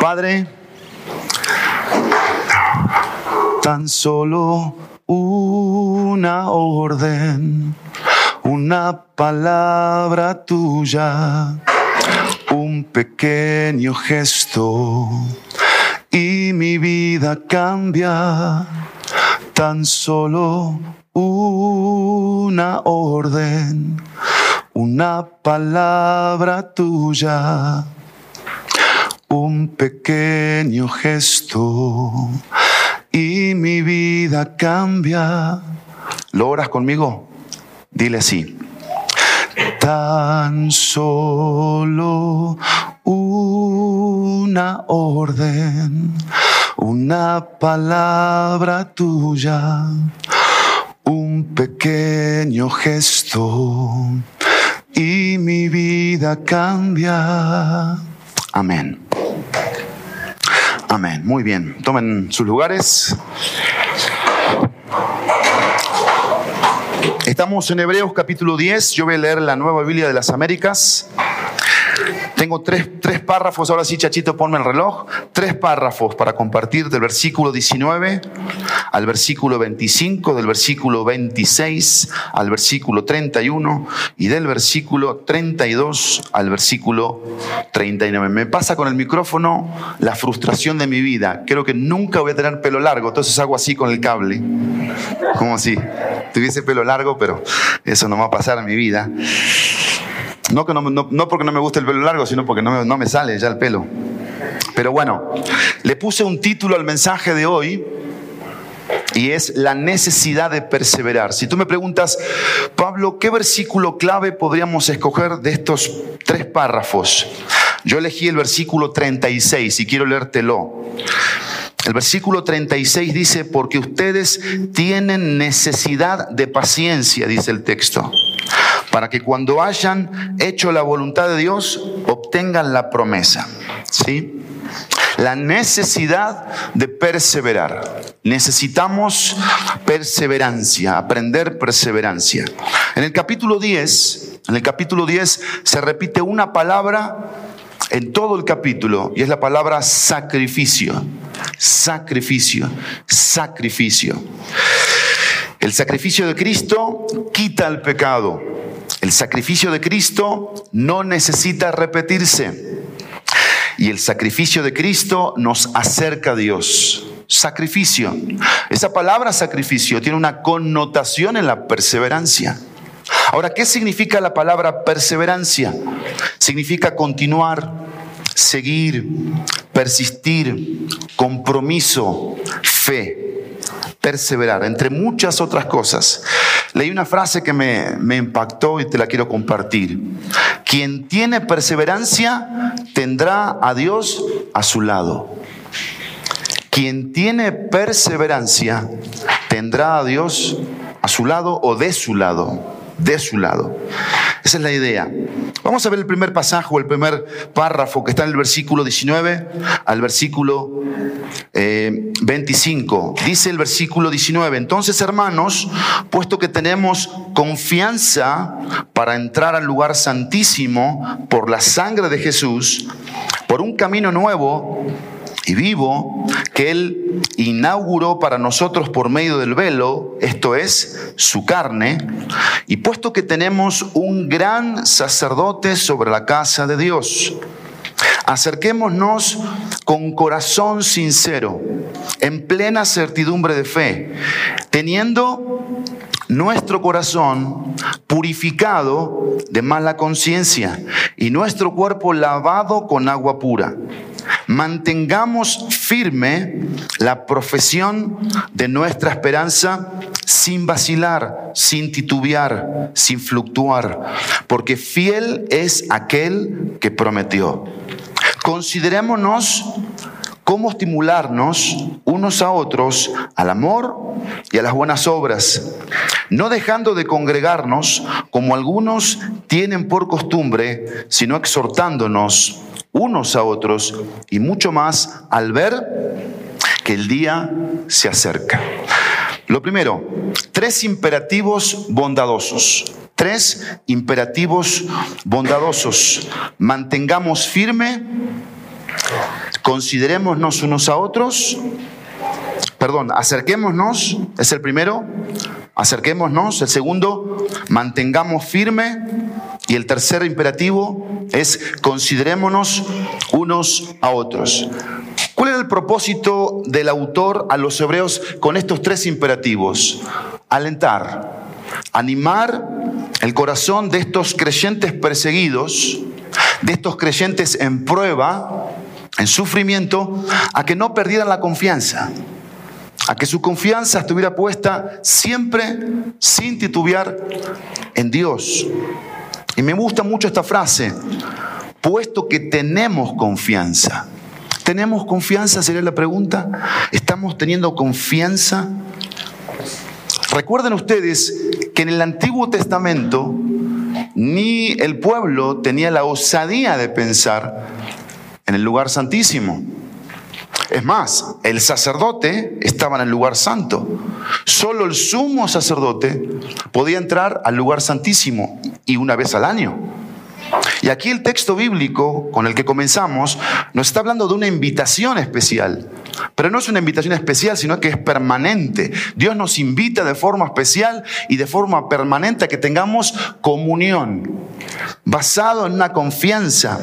Padre, tan solo una orden, una palabra tuya, un pequeño gesto y mi vida cambia. Tan solo orden, una palabra tuya un pequeño gesto y mi vida cambia. ¿Lo oras conmigo? Dile así. Tan solo una orden, una palabra tuya, un pequeño gesto y mi vida cambia. Amén. Amén. Muy bien. Tomen sus lugares. Estamos en Hebreos capítulo 10. Yo voy a leer la nueva Biblia de las Américas. Tengo tres, tres, párrafos, ahora sí, Chachito, ponme el reloj. Tres párrafos para compartir del versículo 19 al versículo 25, del versículo 26 al versículo 31 y del versículo 32 al versículo 39. Me pasa con el micrófono la frustración de mi vida. Creo que nunca voy a tener pelo largo, entonces hago así con el cable. Como si tuviese pelo largo, pero eso no va a pasar en mi vida. No, que no, no, porque no me guste el pelo largo, sino porque no me, no me sale ya el pelo. Pero bueno, le puse un título al mensaje de hoy y es la necesidad de perseverar. Si tú me preguntas, Pablo, ¿qué versículo clave podríamos escoger de estos tres párrafos? Yo elegí el versículo 36 y quiero leértelo. El versículo 36 dice, porque ustedes tienen necesidad de paciencia, dice el texto para que cuando hayan hecho la voluntad de Dios obtengan la promesa. ¿Sí? La necesidad de perseverar. Necesitamos perseverancia, aprender perseverancia. En el capítulo 10, en el capítulo 10 se repite una palabra en todo el capítulo y es la palabra sacrificio. Sacrificio, sacrificio. El sacrificio de Cristo quita el pecado. El sacrificio de Cristo no necesita repetirse. Y el sacrificio de Cristo nos acerca a Dios. Sacrificio. Esa palabra sacrificio tiene una connotación en la perseverancia. Ahora, ¿qué significa la palabra perseverancia? Significa continuar, seguir, persistir, compromiso, fe, perseverar, entre muchas otras cosas. Leí una frase que me, me, impactó y te la quiero compartir. Quien tiene perseverancia tendrá a Dios a su lado. Quien tiene perseverancia tendrá a Dios a su lado o de su lado. De su lado. Esa es la idea. Vamos a ver el primer pasaje o el primer párrafo que está en el versículo 19 al versículo 25. Eh, Dice el versículo 19, entonces hermanos, puesto que tenemos confianza para entrar al lugar santísimo por la sangre de Jesús, por un camino nuevo, y vivo que Él inauguró para nosotros por medio del velo, esto es, su carne, y puesto que tenemos un gran sacerdote sobre la casa de Dios, acerquémonos con corazón sincero, en plena certidumbre de fe, teniendo nuestro corazón purificado de mala conciencia y nuestro cuerpo lavado con agua pura. Mantengamos firme la profesión de nuestra esperanza sin vacilar, sin titubear, sin fluctuar, porque fiel es aquel que prometió. Considerémonos cómo estimularnos unos a otros al amor y a las buenas obras, no dejando de congregarnos como algunos tienen por costumbre, sino exhortándonos unos a otros y mucho más al ver que el día se acerca. Lo primero, tres imperativos bondadosos. Tres imperativos bondadosos. Mantengamos firme, considerémonos unos a otros, perdón, acerquémonos, es el primero, acerquémonos, el segundo, mantengamos firme y el tercer imperativo es considerémonos unos a otros. ¿Cuál era el propósito del autor a los hebreos con estos tres imperativos? Alentar, animar el corazón de estos creyentes perseguidos, de estos creyentes en prueba, en sufrimiento, a que no perdieran la confianza, a que su confianza estuviera puesta siempre sin titubear en Dios. Y me gusta mucho esta frase, puesto que tenemos confianza. ¿Tenemos confianza? Sería la pregunta. ¿Estamos teniendo confianza? Recuerden ustedes que en el Antiguo Testamento ni el pueblo tenía la osadía de pensar en el lugar santísimo. Es más, el sacerdote estaba en el lugar santo. Solo el sumo sacerdote podía entrar al lugar santísimo y una vez al año. Y aquí el texto bíblico con el que comenzamos nos está hablando de una invitación especial. Pero no es una invitación especial, sino que es permanente. Dios nos invita de forma especial y de forma permanente a que tengamos comunión, basado en una confianza.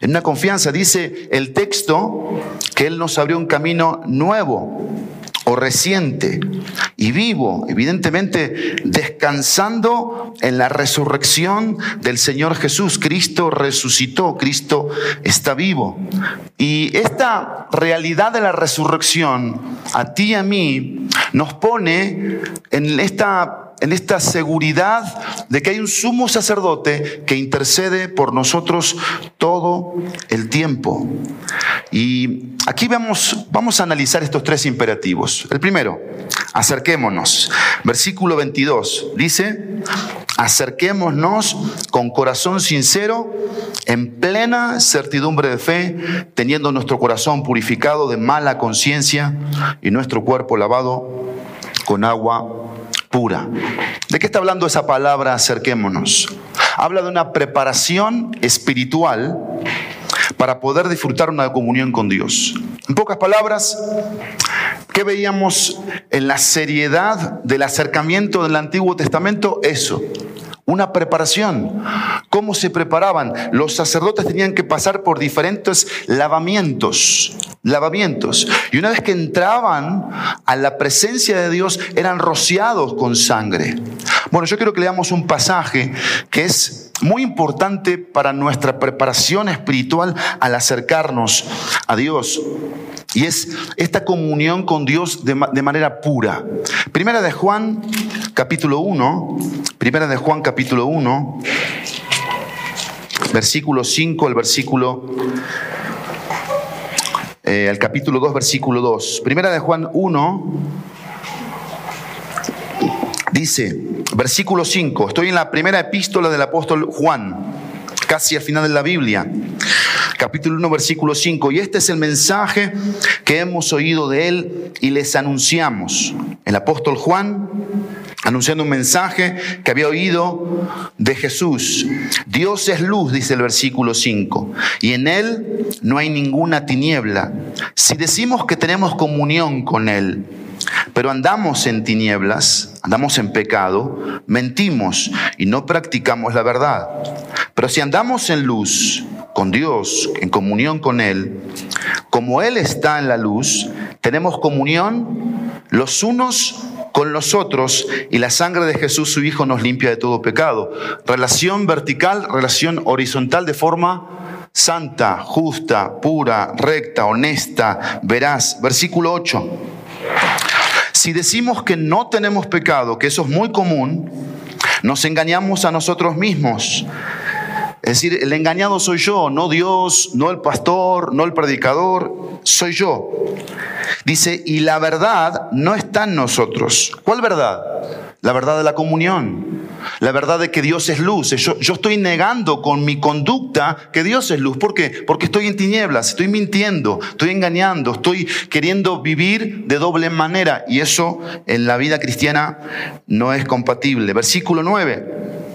En una confianza, dice el texto, que Él nos abrió un camino nuevo o reciente y vivo, evidentemente descansando en la resurrección del Señor Jesús. Cristo resucitó, Cristo está vivo. Y esta realidad de la resurrección a ti y a mí nos pone en esta en esta seguridad de que hay un sumo sacerdote que intercede por nosotros todo el tiempo. Y aquí vamos, vamos a analizar estos tres imperativos. El primero, acerquémonos. Versículo 22 dice, acerquémonos con corazón sincero, en plena certidumbre de fe, teniendo nuestro corazón purificado de mala conciencia y nuestro cuerpo lavado con agua ¿De qué está hablando esa palabra acerquémonos? Habla de una preparación espiritual para poder disfrutar una comunión con Dios. En pocas palabras, ¿qué veíamos en la seriedad del acercamiento del Antiguo Testamento? Eso, una preparación. ¿Cómo se preparaban? Los sacerdotes tenían que pasar por diferentes lavamientos, lavamientos. Y una vez que entraban a la presencia de Dios, eran rociados con sangre. Bueno, yo quiero que leamos un pasaje que es muy importante para nuestra preparación espiritual al acercarnos a Dios. Y es esta comunión con Dios de, manera pura. Primera de Juan, capítulo 1. Primera de Juan, capítulo 1. Versículo 5, el versículo... Eh, el capítulo 2, versículo 2. Primera de Juan 1. Dice, versículo 5, estoy en la primera epístola del apóstol Juan, casi al final de la Biblia capítulo 1, versículo 5. Y este es el mensaje que hemos oído de él y les anunciamos. El apóstol Juan anunciando un mensaje que había oído de Jesús. Dios es luz, dice el versículo 5, y en Él no hay ninguna tiniebla. Si decimos que tenemos comunión con Él, pero andamos en tinieblas, andamos en pecado, mentimos y no practicamos la verdad. Pero si andamos en luz, con Dios, en comunión con Él, como Él está en la luz, tenemos comunión los unos con los otros y la sangre de Jesús, su Hijo, nos limpia de todo pecado. Relación vertical, relación horizontal de forma santa, justa, pura, recta, honesta, veraz. Versículo 8. Si decimos que no tenemos pecado, que eso es muy común, nos engañamos a nosotros mismos es decir, el engañado soy yo, no Dios, no el pastor, no el predicador, soy yo. Dice, y la verdad no está en nosotros. ¿Cuál verdad? La verdad de la comunión. la verdad de que Dios es luz. Yo, yo, estoy negando con mi conducta que Dios es luz. ¿Por qué? Porque estoy en tinieblas, estoy mintiendo, estoy engañando, estoy queriendo vivir de doble manera. Y eso en la vida cristiana no es compatible. Versículo 9.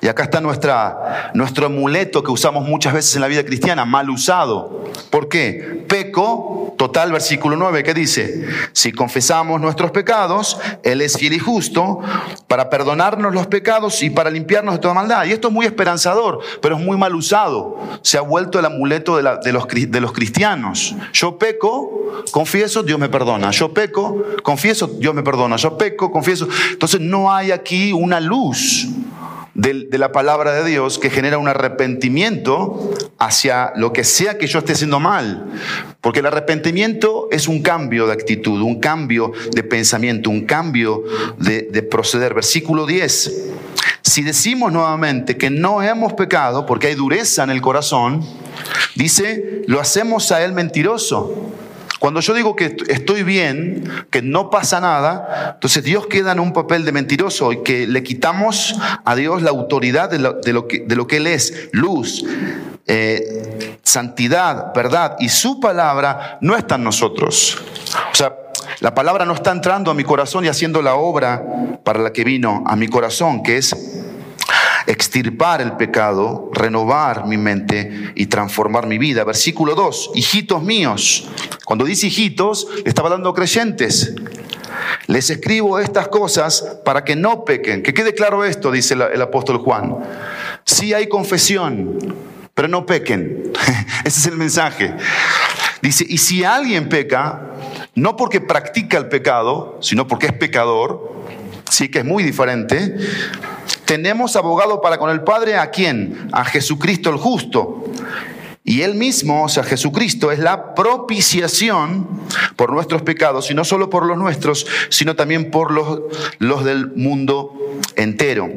Y acá está nuestra, nuestro amuleto que usamos muchas veces en la vida cristiana, mal usado. ¿Por qué? Peco, total, versículo 9, que dice, si confesamos nuestros pecados, Él es fiel y justo para perdonarnos los pecados y para limpiarnos de toda maldad. Y esto es muy esperanzador, pero es muy mal usado. Se ha vuelto el amuleto de, de, los, de los cristianos. Yo peco, confieso, Dios me perdona. Yo peco, confieso, Dios me perdona. Yo peco, confieso. Entonces no hay aquí una luz de, la palabra de Dios que genera un arrepentimiento hacia lo que sea que yo esté haciendo mal. Porque el arrepentimiento es un cambio de actitud, un cambio de pensamiento, un cambio de, de proceder. Versículo 10. Si decimos nuevamente que no hemos pecado porque hay dureza en el corazón, dice, lo hacemos a Él mentiroso cuando yo digo que estoy bien, que no pasa nada, entonces Dios queda en un papel de mentiroso y que le quitamos a Dios la autoridad de lo, que, Él es, luz, eh, santidad, verdad, y su palabra no está en nosotros. O sea, la palabra no está entrando a mi corazón y haciendo la obra para la que vino a mi corazón, que es extirpar el pecado, renovar mi mente y transformar mi vida. Versículo 2, hijitos míos. Cuando dice hijitos, le estaba dando creyentes. Les escribo estas cosas para que no pequen. Que quede claro esto, dice el, apóstol Juan. Sí hay confesión, pero no pequen. Ese es el mensaje. Dice, y si alguien peca, no porque practica el pecado, sino porque es pecador, sí que es muy diferente, tenemos abogado para con el Padre a quién? A Jesucristo el justo. Y Él mismo, o sea, Jesucristo, es la propiciación por nuestros pecados, y no solo por los nuestros, sino también por los, los del mundo entero.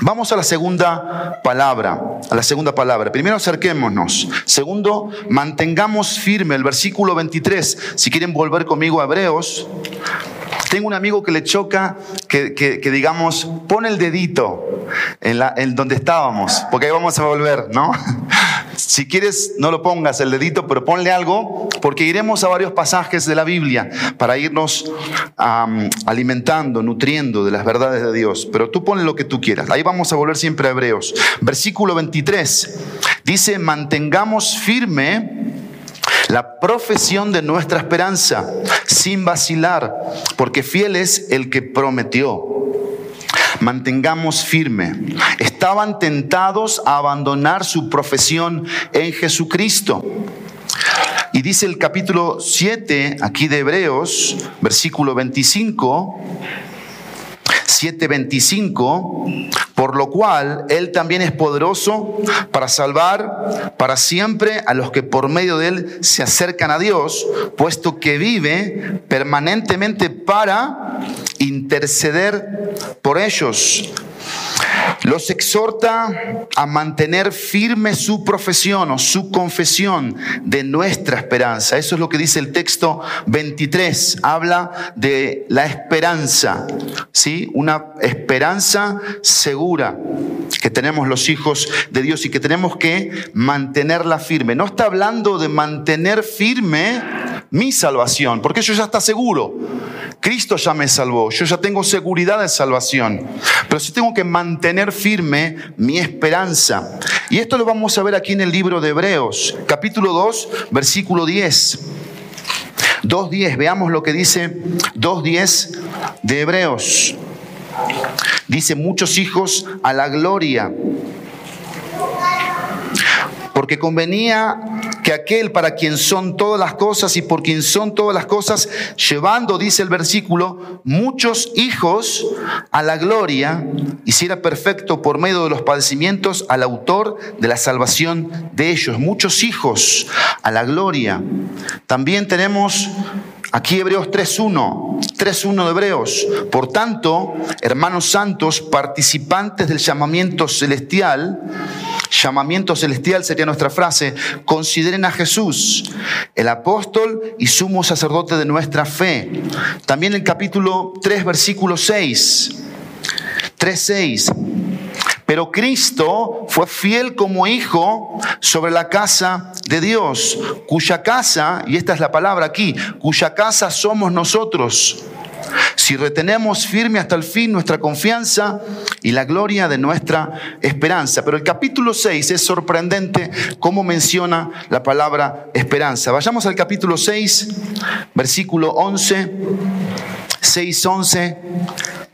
Vamos a la segunda palabra, a la segunda palabra. Primero acerquémonos. Segundo, mantengamos firme el versículo 23. Si quieren volver conmigo a Hebreos, tengo un amigo que le choca que, digamos, pone el dedito en, la, en donde estábamos, porque ahí vamos a volver, ¿no? Si quieres, no lo pongas el dedito, pero ponle algo, porque iremos a varios pasajes de la Biblia para irnos alimentando, nutriendo de las verdades de Dios. Pero tú ponle lo que tú quieras. Ahí vamos a volver siempre a Hebreos. Versículo 23 dice, mantengamos firme la profesión de nuestra esperanza, sin vacilar, porque fiel es el que prometió. Mantengamos firme. Estaban tentados a abandonar su profesión en Jesucristo. Y dice el capítulo 7 aquí de Hebreos, versículo 25, 7:25, por lo cual Él también es poderoso para salvar para siempre a los que por medio de Él se acercan a Dios, puesto que vive permanentemente para interceder por ellos. Los exhorta a mantener firme su profesión o su confesión de nuestra esperanza. Eso es lo que dice el texto 23. Habla de la esperanza, ¿sí? Una esperanza segura que tenemos los hijos de Dios y que tenemos que mantenerla firme. No está hablando de mantener firme mi salvación, porque eso ya está seguro. Cristo ya me salvó, yo ya tengo seguridad de salvación, pero sí tengo que mantener firme mi esperanza. Y esto lo vamos a ver aquí en el libro de Hebreos, capítulo 2, versículo 10. 2.10, veamos lo que dice 2.10 de Hebreos. Dice, muchos hijos a la gloria porque convenía que aquel para quien son todas las cosas y por quien son todas las cosas, llevando, dice el versículo, muchos hijos a la gloria, hiciera perfecto por medio de los padecimientos al autor de la salvación de ellos. Muchos hijos a la gloria. También tenemos Aquí Hebreos 3.1, 3.1 de Hebreos. Por tanto, hermanos santos, participantes del llamamiento celestial, llamamiento celestial sería nuestra frase, consideren a Jesús, el apóstol y sumo sacerdote de nuestra fe. También el capítulo 3, versículo 6. 3.6. Pero Cristo fue fiel como hijo sobre la casa de Dios, cuya casa, y esta es la palabra aquí, cuya casa somos nosotros. Si retenemos firme hasta el fin nuestra confianza y la gloria de nuestra esperanza. Pero el capítulo 6 es sorprendente cómo menciona la palabra esperanza. Vayamos al capítulo 6, versículo 11. 6, 11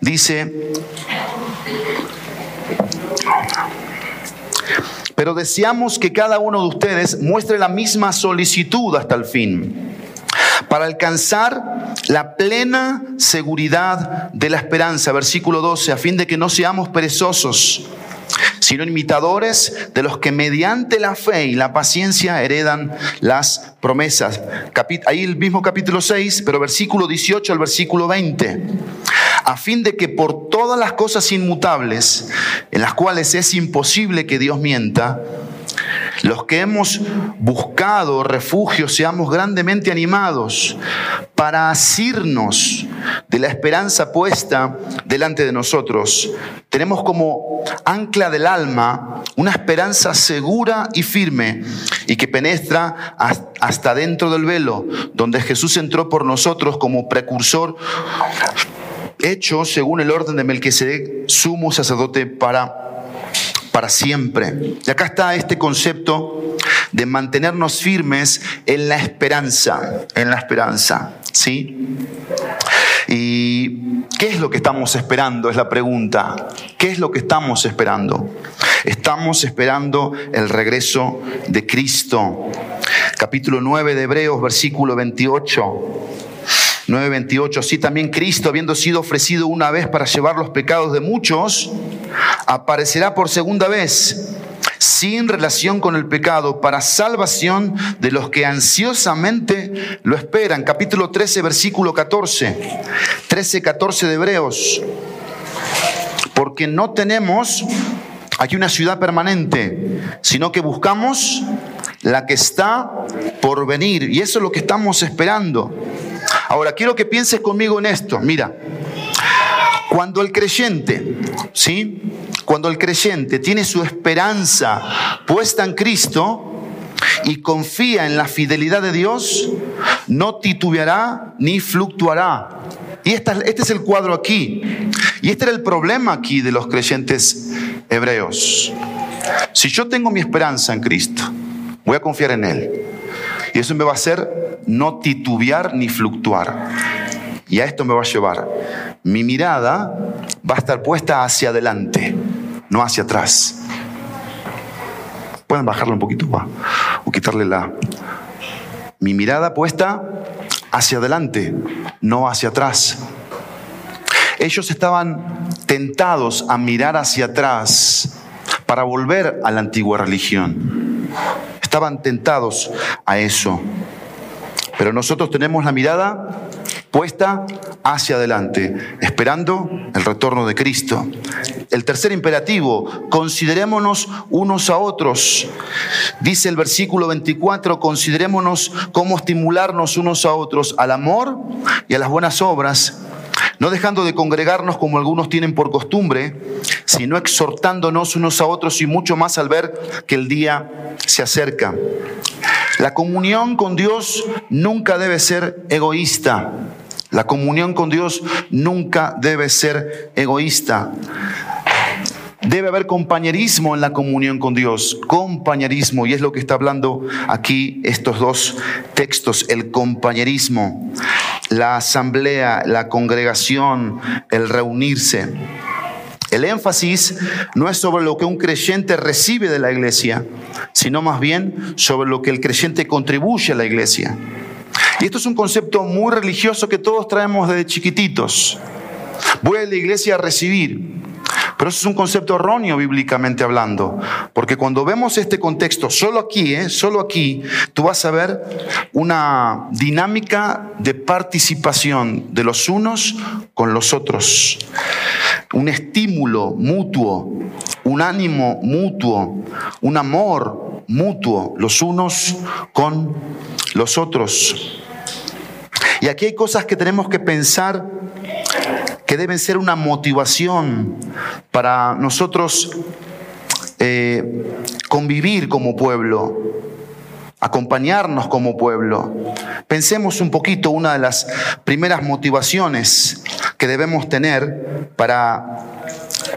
dice, pero deseamos que cada uno de ustedes muestre la misma solicitud hasta el fin, para alcanzar la plena seguridad de la esperanza. Versículo 12, a fin de que no seamos perezosos sino imitadores de los que mediante la fe y la paciencia heredan las promesas. Ahí el mismo capítulo 6, pero versículo 18 al versículo 20. A fin de que por todas las cosas inmutables, en las cuales es imposible que Dios mienta, los que hemos buscado refugio seamos grandemente animados para asirnos de la esperanza puesta delante de nosotros. Tenemos como ancla del alma una esperanza segura y firme y que penetra hasta dentro del velo, donde Jesús entró por nosotros como precursor hecho según el orden de Melquisedec, sumo sacerdote para para siempre. Y acá está este concepto de mantenernos firmes en la esperanza, en la esperanza, ¿sí? ¿Y qué es lo que estamos esperando? Es la pregunta. ¿Qué es lo que estamos esperando? Estamos esperando el regreso de Cristo. Capítulo 9 de Hebreos, versículo 28. 9:28, así también Cristo, habiendo sido ofrecido una vez para llevar los pecados de muchos, aparecerá por segunda vez sin relación con el pecado, para salvación de los que ansiosamente lo esperan. Capítulo 13, versículo 14. 13, 14 de Hebreos. Porque no tenemos aquí una ciudad permanente, sino que buscamos la que está por venir. Y eso es lo que estamos esperando. Ahora, quiero que pienses conmigo en esto. Mira, cuando el creyente, ¿sí? Cuando el creyente tiene su esperanza puesta en Cristo y confía en la fidelidad de Dios, no titubeará ni fluctuará. Y este es el cuadro aquí. Y este era el problema aquí de los creyentes hebreos. Si yo tengo mi esperanza en Cristo, voy a confiar en Él. Y eso me va a hacer no titubear ni fluctuar. Y a esto me va a llevar. Mi mirada va a estar puesta hacia adelante, no hacia atrás. Pueden bajarlo un poquito o quitarle la... Mi mirada puesta hacia adelante, no hacia atrás. Ellos estaban tentados a mirar hacia atrás para volver a la antigua religión. Estaban tentados a eso. Pero nosotros tenemos la mirada puesta hacia adelante, esperando el retorno de Cristo. El tercer imperativo, considerémonos unos a otros. Dice el versículo 24, considerémonos cómo estimularnos unos a otros al amor y a las buenas obras no dejando de congregarnos como algunos tienen por costumbre, sino exhortándonos unos a otros y mucho más al ver que el día se acerca. La comunión con Dios nunca debe ser egoísta. La comunión con Dios nunca debe ser egoísta. Debe haber compañerismo en la comunión con Dios, compañerismo, y es lo que está hablando aquí estos dos textos, el compañerismo, la asamblea, la congregación, el reunirse. El énfasis no es sobre lo que un creyente recibe de la iglesia, sino más bien sobre lo que el creyente contribuye a la iglesia. Y esto es un concepto muy religioso que todos traemos desde chiquititos. Voy a la iglesia a recibir. Pero eso es un concepto erróneo bíblicamente hablando, porque cuando vemos este contexto, solo aquí, ¿eh? solo aquí, tú vas a ver una dinámica de participación de los unos con los otros, un estímulo mutuo, un ánimo mutuo, un amor mutuo, los unos con los otros. Y aquí hay cosas que tenemos que pensar que deben ser una motivación para nosotros eh, convivir como pueblo, acompañarnos como pueblo. Pensemos un poquito una de las primeras motivaciones que debemos tener para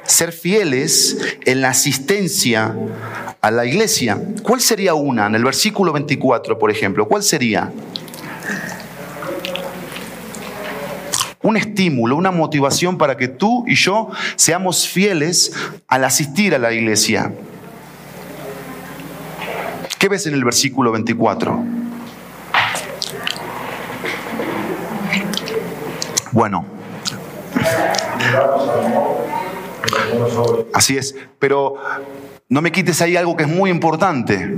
ser fieles en la asistencia a la iglesia. ¿Cuál sería una? En el versículo 24, por ejemplo, ¿cuál sería? Un estímulo, una motivación para que tú y yo seamos fieles al asistir a la iglesia. ¿Qué ves en el versículo 24? Bueno, Así es, pero no me quites ahí algo que es muy importante.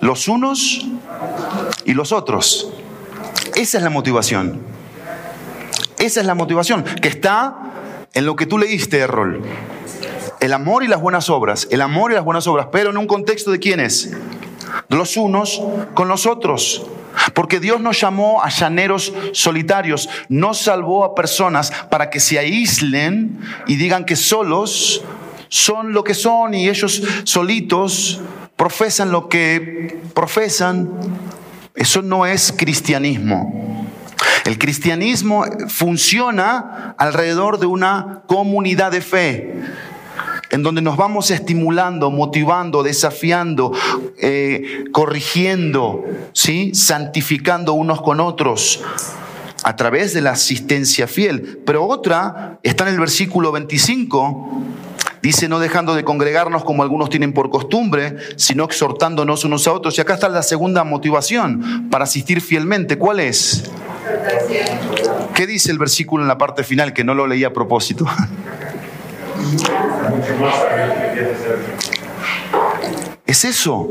Los unos y los otros. Esa es la motivación. Esa es la motivación que está en lo que tú leíste, Errol. El amor y las buenas obras. El amor y las buenas obras, pero en un contexto de quiénes? Los unos con los otros. Porque Dios nos llamó a llaneros solitarios, no salvó a personas para que se aíslen y digan que solos son lo que son y ellos solitos profesan lo que profesan. Eso no es cristianismo. El cristianismo funciona alrededor de una comunidad de fe en donde nos vamos estimulando, motivando, desafiando, eh, corrigiendo, ¿sí? santificando unos con otros a través de la asistencia fiel. Pero otra está en el versículo 25. Dice, no dejando de congregarnos como algunos tienen por costumbre, sino exhortándonos unos a otros. Y acá está la segunda motivación para asistir fielmente. ¿Cuál es? ¿Qué dice el versículo en la parte final que no lo leí a propósito? Es eso.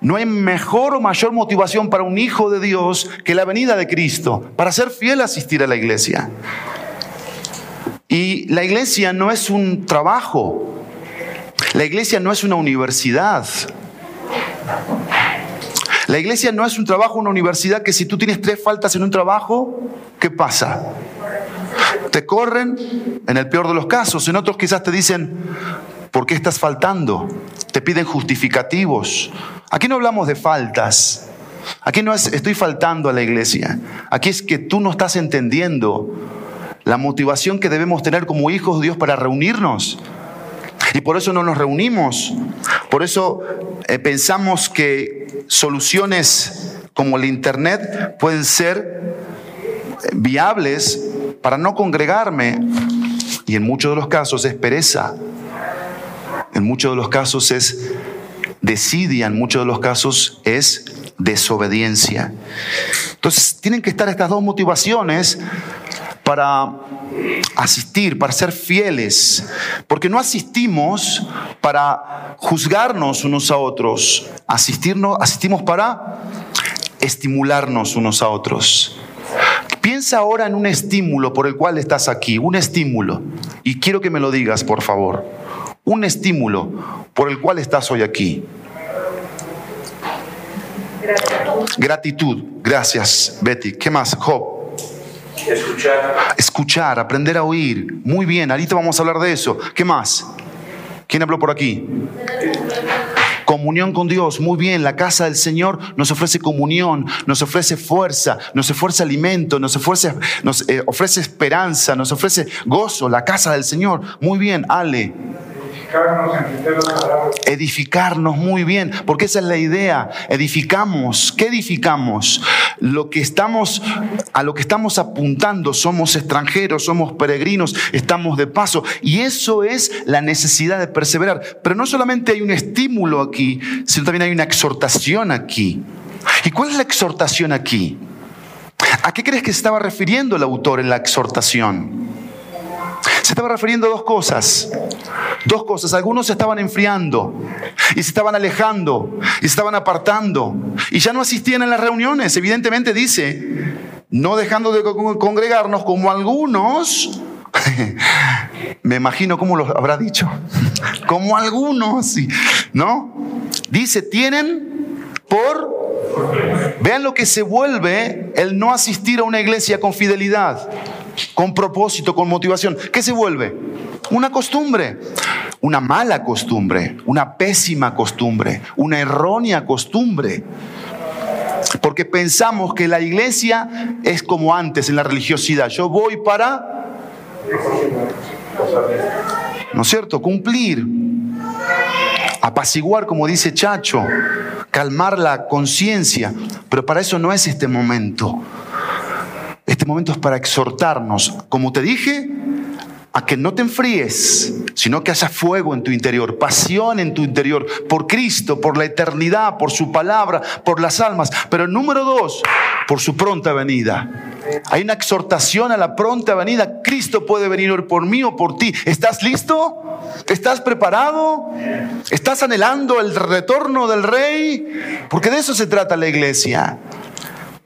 No hay mejor o mayor motivación para un hijo de Dios que la venida de Cristo, para ser fiel a asistir a la iglesia. Y la iglesia no es un trabajo, la iglesia no es una universidad. La iglesia no es un trabajo, una universidad que si tú tienes tres faltas en un trabajo, ¿qué pasa? Te corren en el peor de los casos, en otros quizás te dicen, ¿por qué estás faltando? Te piden justificativos. Aquí no hablamos de faltas. Aquí no es estoy faltando a la iglesia. Aquí es que tú no estás entendiendo la motivación que debemos tener como hijos de Dios para reunirnos. Y por eso no nos reunimos. Por eso eh, pensamos que soluciones como el Internet pueden ser viables para no congregarme. Y en muchos de los casos es pereza. En muchos de los casos es desidia. En muchos de los casos es desobediencia. Entonces tienen que estar estas dos motivaciones para asistir, para ser fieles, porque no asistimos para juzgarnos unos a otros, asistirnos, asistimos para estimularnos unos a otros. Piensa ahora en un estímulo por el cual estás aquí, un estímulo. Y quiero que me lo digas, por favor. Un estímulo por el cual estás hoy aquí. Gratitud. Gratitud. Gracias, Betty. ¿Qué más? Job. Escuchar. Aprender a oír. Muy bien, ahorita vamos a hablar de eso. ¿Qué más? ¿Quién habló por aquí? Comunión con Dios, muy bien, la casa del Señor nos ofrece comunión, nos ofrece fuerza, nos ofrece alimento, nos ofrece, nos, eh, ofrece esperanza, nos ofrece gozo, la casa del Señor. Muy bien, Ale. Edificarnos muy bien, porque esa es la idea. Edificamos. ¿Qué edificamos? Lo que estamos, a lo que estamos apuntando, somos extranjeros, somos peregrinos, estamos de paso. Y eso es la necesidad de perseverar. Pero no solamente hay un estímulo aquí, sino también hay una exhortación aquí. ¿Y cuál es la exhortación aquí? ¿A qué crees que estaba refiriendo el autor en la exhortación? Se estaba refiriendo a dos cosas. Dos cosas. Algunos se estaban enfriando y se estaban alejando y se estaban apartando y ya no asistían a las reuniones. Evidentemente dice, no dejando de congregarnos como algunos. Me imagino cómo lo habrá dicho. Como algunos, ¿no? Dice, tienen por Vean lo que se vuelve el no asistir a una iglesia con fidelidad. Con propósito, con motivación, ¿qué se vuelve? Una costumbre, una mala costumbre, una pésima costumbre, una errónea costumbre. Porque pensamos que la iglesia es como antes en la religiosidad. Yo voy para... ¿No es cierto? Cumplir. Apaciguar, como dice Chacho. Calmar la conciencia. Pero para eso no es este momento. Este momento es para exhortarnos. Como te dije, a que no te enfríes, sino que haya fuego en tu interior, pasión en tu interior, por Cristo, por la eternidad, por su palabra, por las almas. Pero número dos, por su pronta venida. Hay una exhortación a la pronta venida. Cristo puede venir por mí o por ti. ¿Estás listo? ¿Estás preparado? ¿Estás anhelando el retorno del rey? Porque de eso se trata la iglesia.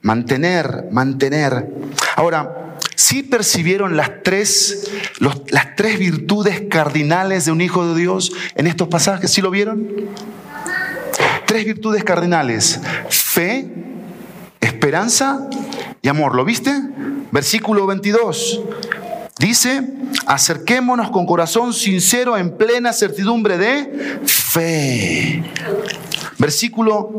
Mantener, mantener. Ahora, ¿Sí percibieron las tres, las tres virtudes cardinales de un hijo de Dios en estos pasajes? ¿Sí lo vieron? Tres virtudes cardinales. Fe, esperanza y amor. ¿Lo viste? Versículo 22. Dice, acerquémonos con corazón sincero en plena certidumbre de fe. Versículo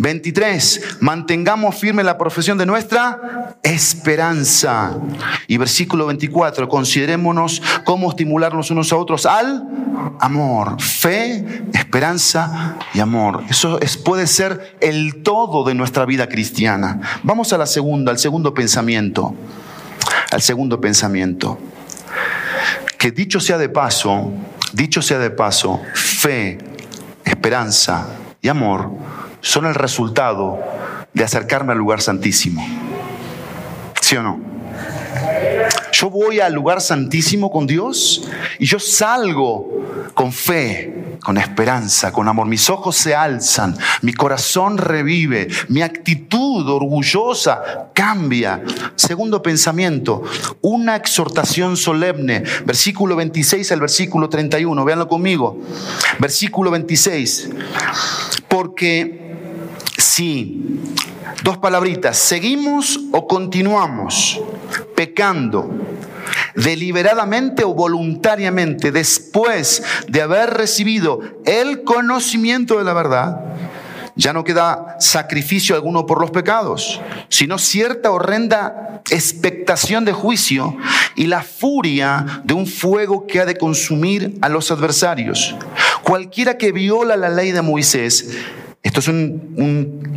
23, mantengamos firme la profesión de nuestra esperanza. Y versículo 24, considerémonos cómo estimularnos unos a otros al amor, fe, esperanza y amor. Eso es, puede ser el todo de nuestra vida cristiana. Vamos a la segunda, al segundo pensamiento. Al segundo pensamiento. Que dicho sea de paso, dicho sea de paso, fe, esperanza y amor son el resultado de acercarme al lugar santísimo. ¿Sí o no? Yo voy al lugar santísimo con Dios y yo salgo con fe, con esperanza, con amor. Mis ojos se alzan, mi corazón revive, mi actitud orgullosa cambia. Segundo pensamiento, una exhortación solemne. Versículo 26 al versículo 31, véanlo conmigo. Versículo 26. Porque si, dos palabritas, seguimos o continuamos pecando deliberadamente o voluntariamente después de haber recibido el conocimiento de la verdad, ya no queda sacrificio alguno por los pecados, sino cierta horrenda expectación de juicio y la furia de un fuego que ha de consumir a los adversarios. Cualquiera que viola la ley de Moisés, esto es un,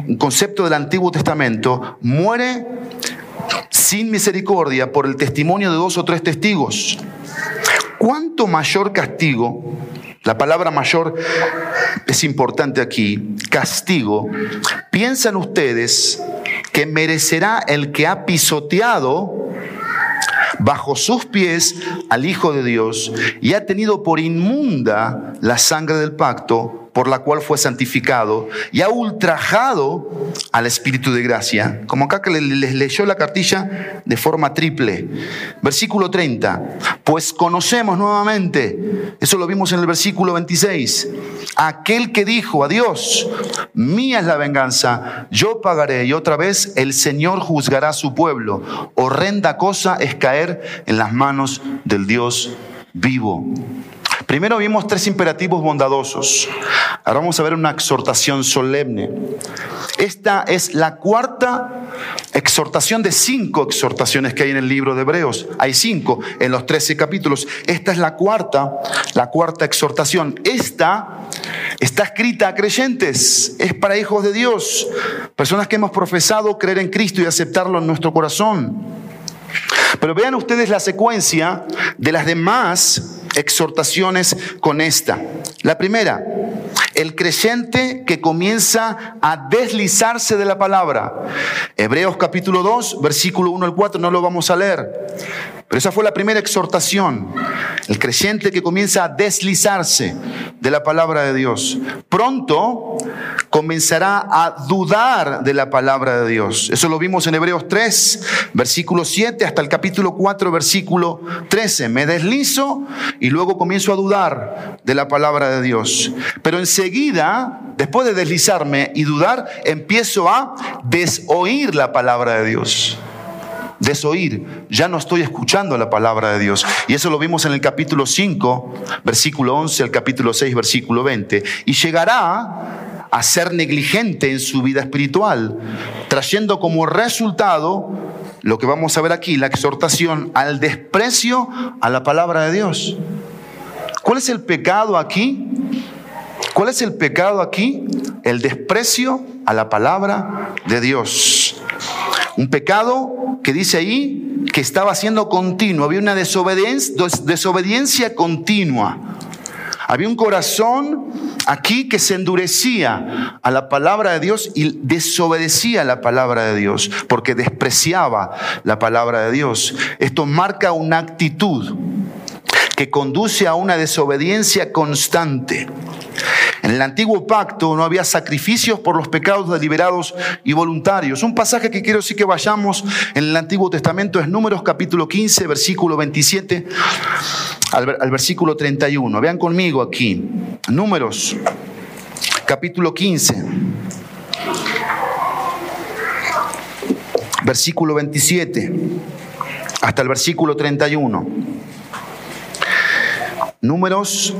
un concepto del Antiguo Testamento, muere sin misericordia por el testimonio de dos o tres testigos. ¿Cuánto mayor castigo? La palabra mayor es importante aquí, castigo. ¿Piensan ustedes que merecerá el que ha pisoteado bajo sus pies al Hijo de Dios y ha tenido por inmunda la sangre del pacto por la cual fue santificado y ha ultrajado al Espíritu de gracia, como acá que les leyó la cartilla de forma triple. Versículo 30, pues conocemos nuevamente, eso lo vimos en el versículo 26, aquel que dijo a Dios, mía es la venganza, yo pagaré y otra vez el Señor juzgará a su pueblo. Horrenda cosa es caer en las manos del Dios vivo. Primero vimos tres imperativos bondadosos. Ahora vamos a ver una exhortación solemne. Esta es la cuarta exhortación de cinco exhortaciones que hay en el libro de Hebreos. Hay cinco en los trece capítulos. Esta es la cuarta, la cuarta exhortación. Esta está escrita a creyentes, es para hijos de Dios, personas que hemos profesado creer en Cristo y aceptarlo en nuestro corazón. Pero vean ustedes la secuencia de las demás exhortaciones con esta. La primera, el creyente que comienza a deslizarse de la palabra. Hebreos capítulo 2, versículo 1 al 4, no lo vamos a leer. Pero esa fue la primera exhortación. El creyente que comienza a deslizarse de la palabra de Dios. Pronto comenzará a dudar de la palabra de Dios. Eso lo vimos en Hebreos 3, versículo 7 hasta el capítulo 4, versículo 13. Me deslizo y luego comienzo a dudar de la palabra de Dios. Pero enseguida, después de deslizarme y dudar, empiezo a desoír la palabra de Dios desoír, ya no estoy escuchando la palabra de Dios. Y eso lo vimos en el capítulo 5, versículo 11, al capítulo 6, versículo 20. Y llegará a ser negligente en su vida espiritual, trayendo como resultado lo que vamos a ver aquí, la exhortación al desprecio a la palabra de Dios. ¿Cuál es el pecado aquí? ¿Cuál es el pecado aquí? El desprecio a la palabra de Dios. Un pecado que dice ahí que estaba siendo continuo, había una desobediencia, desobediencia continua. Había un corazón aquí que se endurecía a la palabra de Dios y desobedecía la palabra de Dios porque despreciaba la palabra de Dios. Esto marca una actitud que conduce a una desobediencia constante. En el antiguo pacto no había sacrificios por los pecados deliberados y voluntarios. Un pasaje que quiero sí que vayamos en el Antiguo Testamento es Números capítulo 15, versículo 27 al, al versículo 31. Vean conmigo aquí. Números capítulo 15. Versículo 27 hasta el versículo 31. Números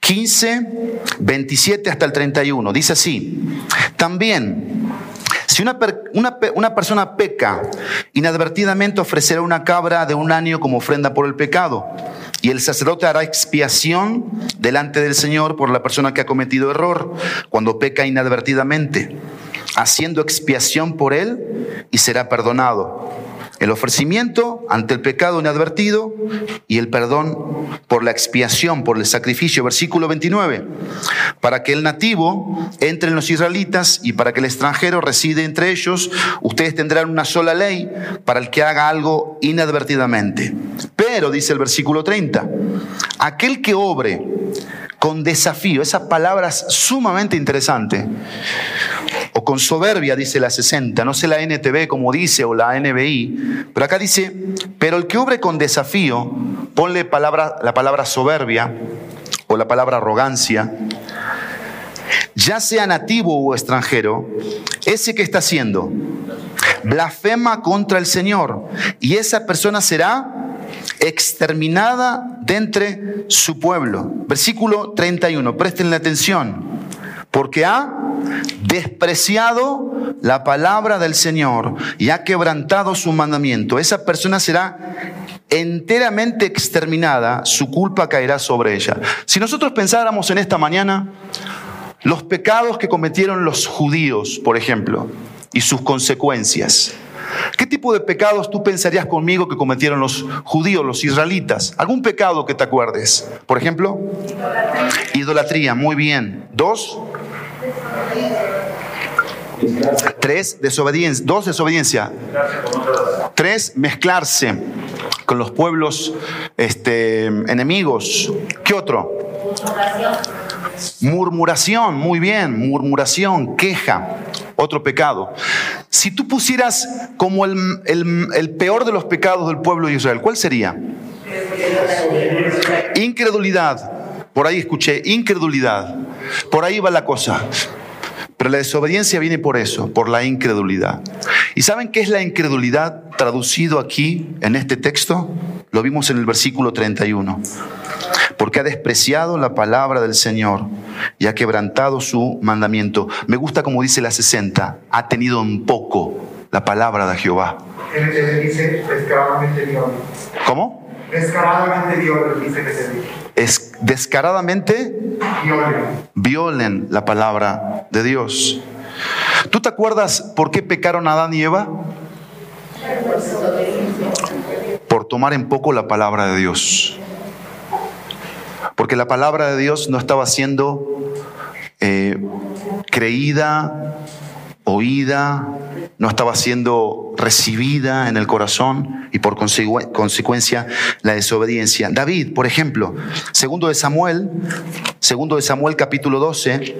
15, 27 hasta el 31. Dice así, también, si una, una, persona peca, inadvertidamente ofrecerá una cabra de un año como ofrenda por el pecado. Y el sacerdote hará expiación delante del Señor por la persona que ha cometido error cuando peca inadvertidamente, haciendo expiación por él y será perdonado el ofrecimiento ante el pecado inadvertido y el perdón por la expiación, por el sacrificio. Versículo 29. Para que el nativo entre en los israelitas y para que el extranjero reside entre ellos, ustedes tendrán una sola ley para el que haga algo inadvertidamente. Pero, dice el versículo 30, aquel que obre con desafío, esa palabra es sumamente interesante con soberbia, dice la 60, no sé la NTV como dice, o la NBI, pero acá dice, pero el que obre con desafío, ponle la palabra soberbia o la palabra arrogancia, ya sea nativo o extranjero, ese que está haciendo, blasfema contra el Señor, y esa persona será exterminada de entre su pueblo. Versículo 31, prestenle atención, porque ha despreciado la palabra del Señor y ha quebrantado su mandamiento, esa persona será enteramente exterminada, su culpa caerá sobre ella. Si nosotros pensáramos en esta mañana los pecados que cometieron los judíos, por ejemplo, y sus consecuencias, ¿Qué tipo de pecados tú pensarías conmigo que cometieron los judíos, los israelitas? ¿Algún pecado que te acuerdes? Por ejemplo, idolatría, muy bien. Dos, Tres, desobediencia. Dos, desobediencia. Tres, mezclarse con los pueblos este, enemigos. ¿Qué otro? Murmuración, muy bien, murmuración, queja, otro pecado. Si tú pusieras como el, el peor de los pecados del pueblo de Israel, ¿cuál sería? Incredulidad. Por ahí escuché, incredulidad. Por ahí va la cosa. Pero la desobediencia viene por eso, por la incredulidad. ¿Y saben qué es la incredulidad traducido aquí en este texto? Lo vimos en el versículo 31. Porque ha despreciado la palabra del Señor y ha quebrantado su mandamiento. Me gusta como dice la 60, ha tenido en poco la palabra de Jehová. dice descaradamente ¿Cómo? Descaradamente dice que se dice. Es descaradamente violen la palabra de Dios. ¿Tú te acuerdas por qué pecaron Adán y Eva? Por tomar en poco la palabra de Dios. Porque la palabra de Dios no estaba siendo eh, creída, oída, no estaba siendo recibida en el corazón y por consecuencia la desobediencia. David, por ejemplo, segundo de Samuel, segundo de Samuel capítulo 12,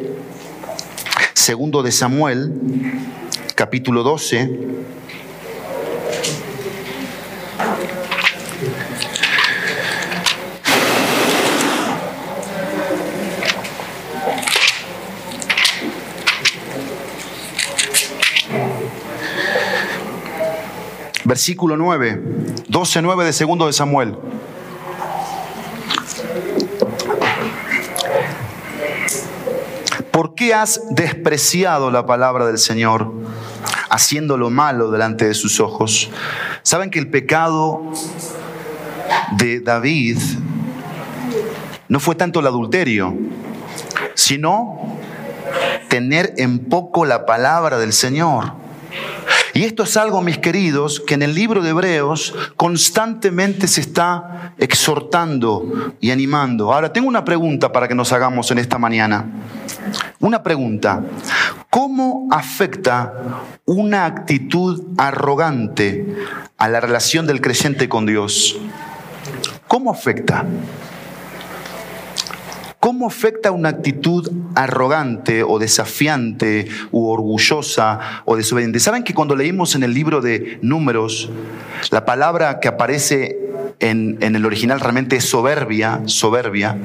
segundo de Samuel capítulo 12, versículo 9, 12, 9 de segundo de Samuel. ¿Por qué has despreciado la palabra del Señor, haciendo lo malo delante de sus ojos? ¿Saben que el pecado de David no fue tanto el adulterio, sino tener en poco la palabra del Señor? Y esto es algo, mis queridos, que en el libro de Hebreos constantemente se está exhortando y animando. Ahora, tengo una pregunta para que nos hagamos en esta mañana. Una pregunta. ¿Cómo afecta una actitud arrogante a la relación del creyente con Dios? ¿Cómo afecta? ¿Cómo afecta una actitud arrogante o desafiante u orgullosa o desobediente? ¿Saben que cuando leímos en el libro de números, la palabra que aparece en, en el original realmente es soberbia, soberbia?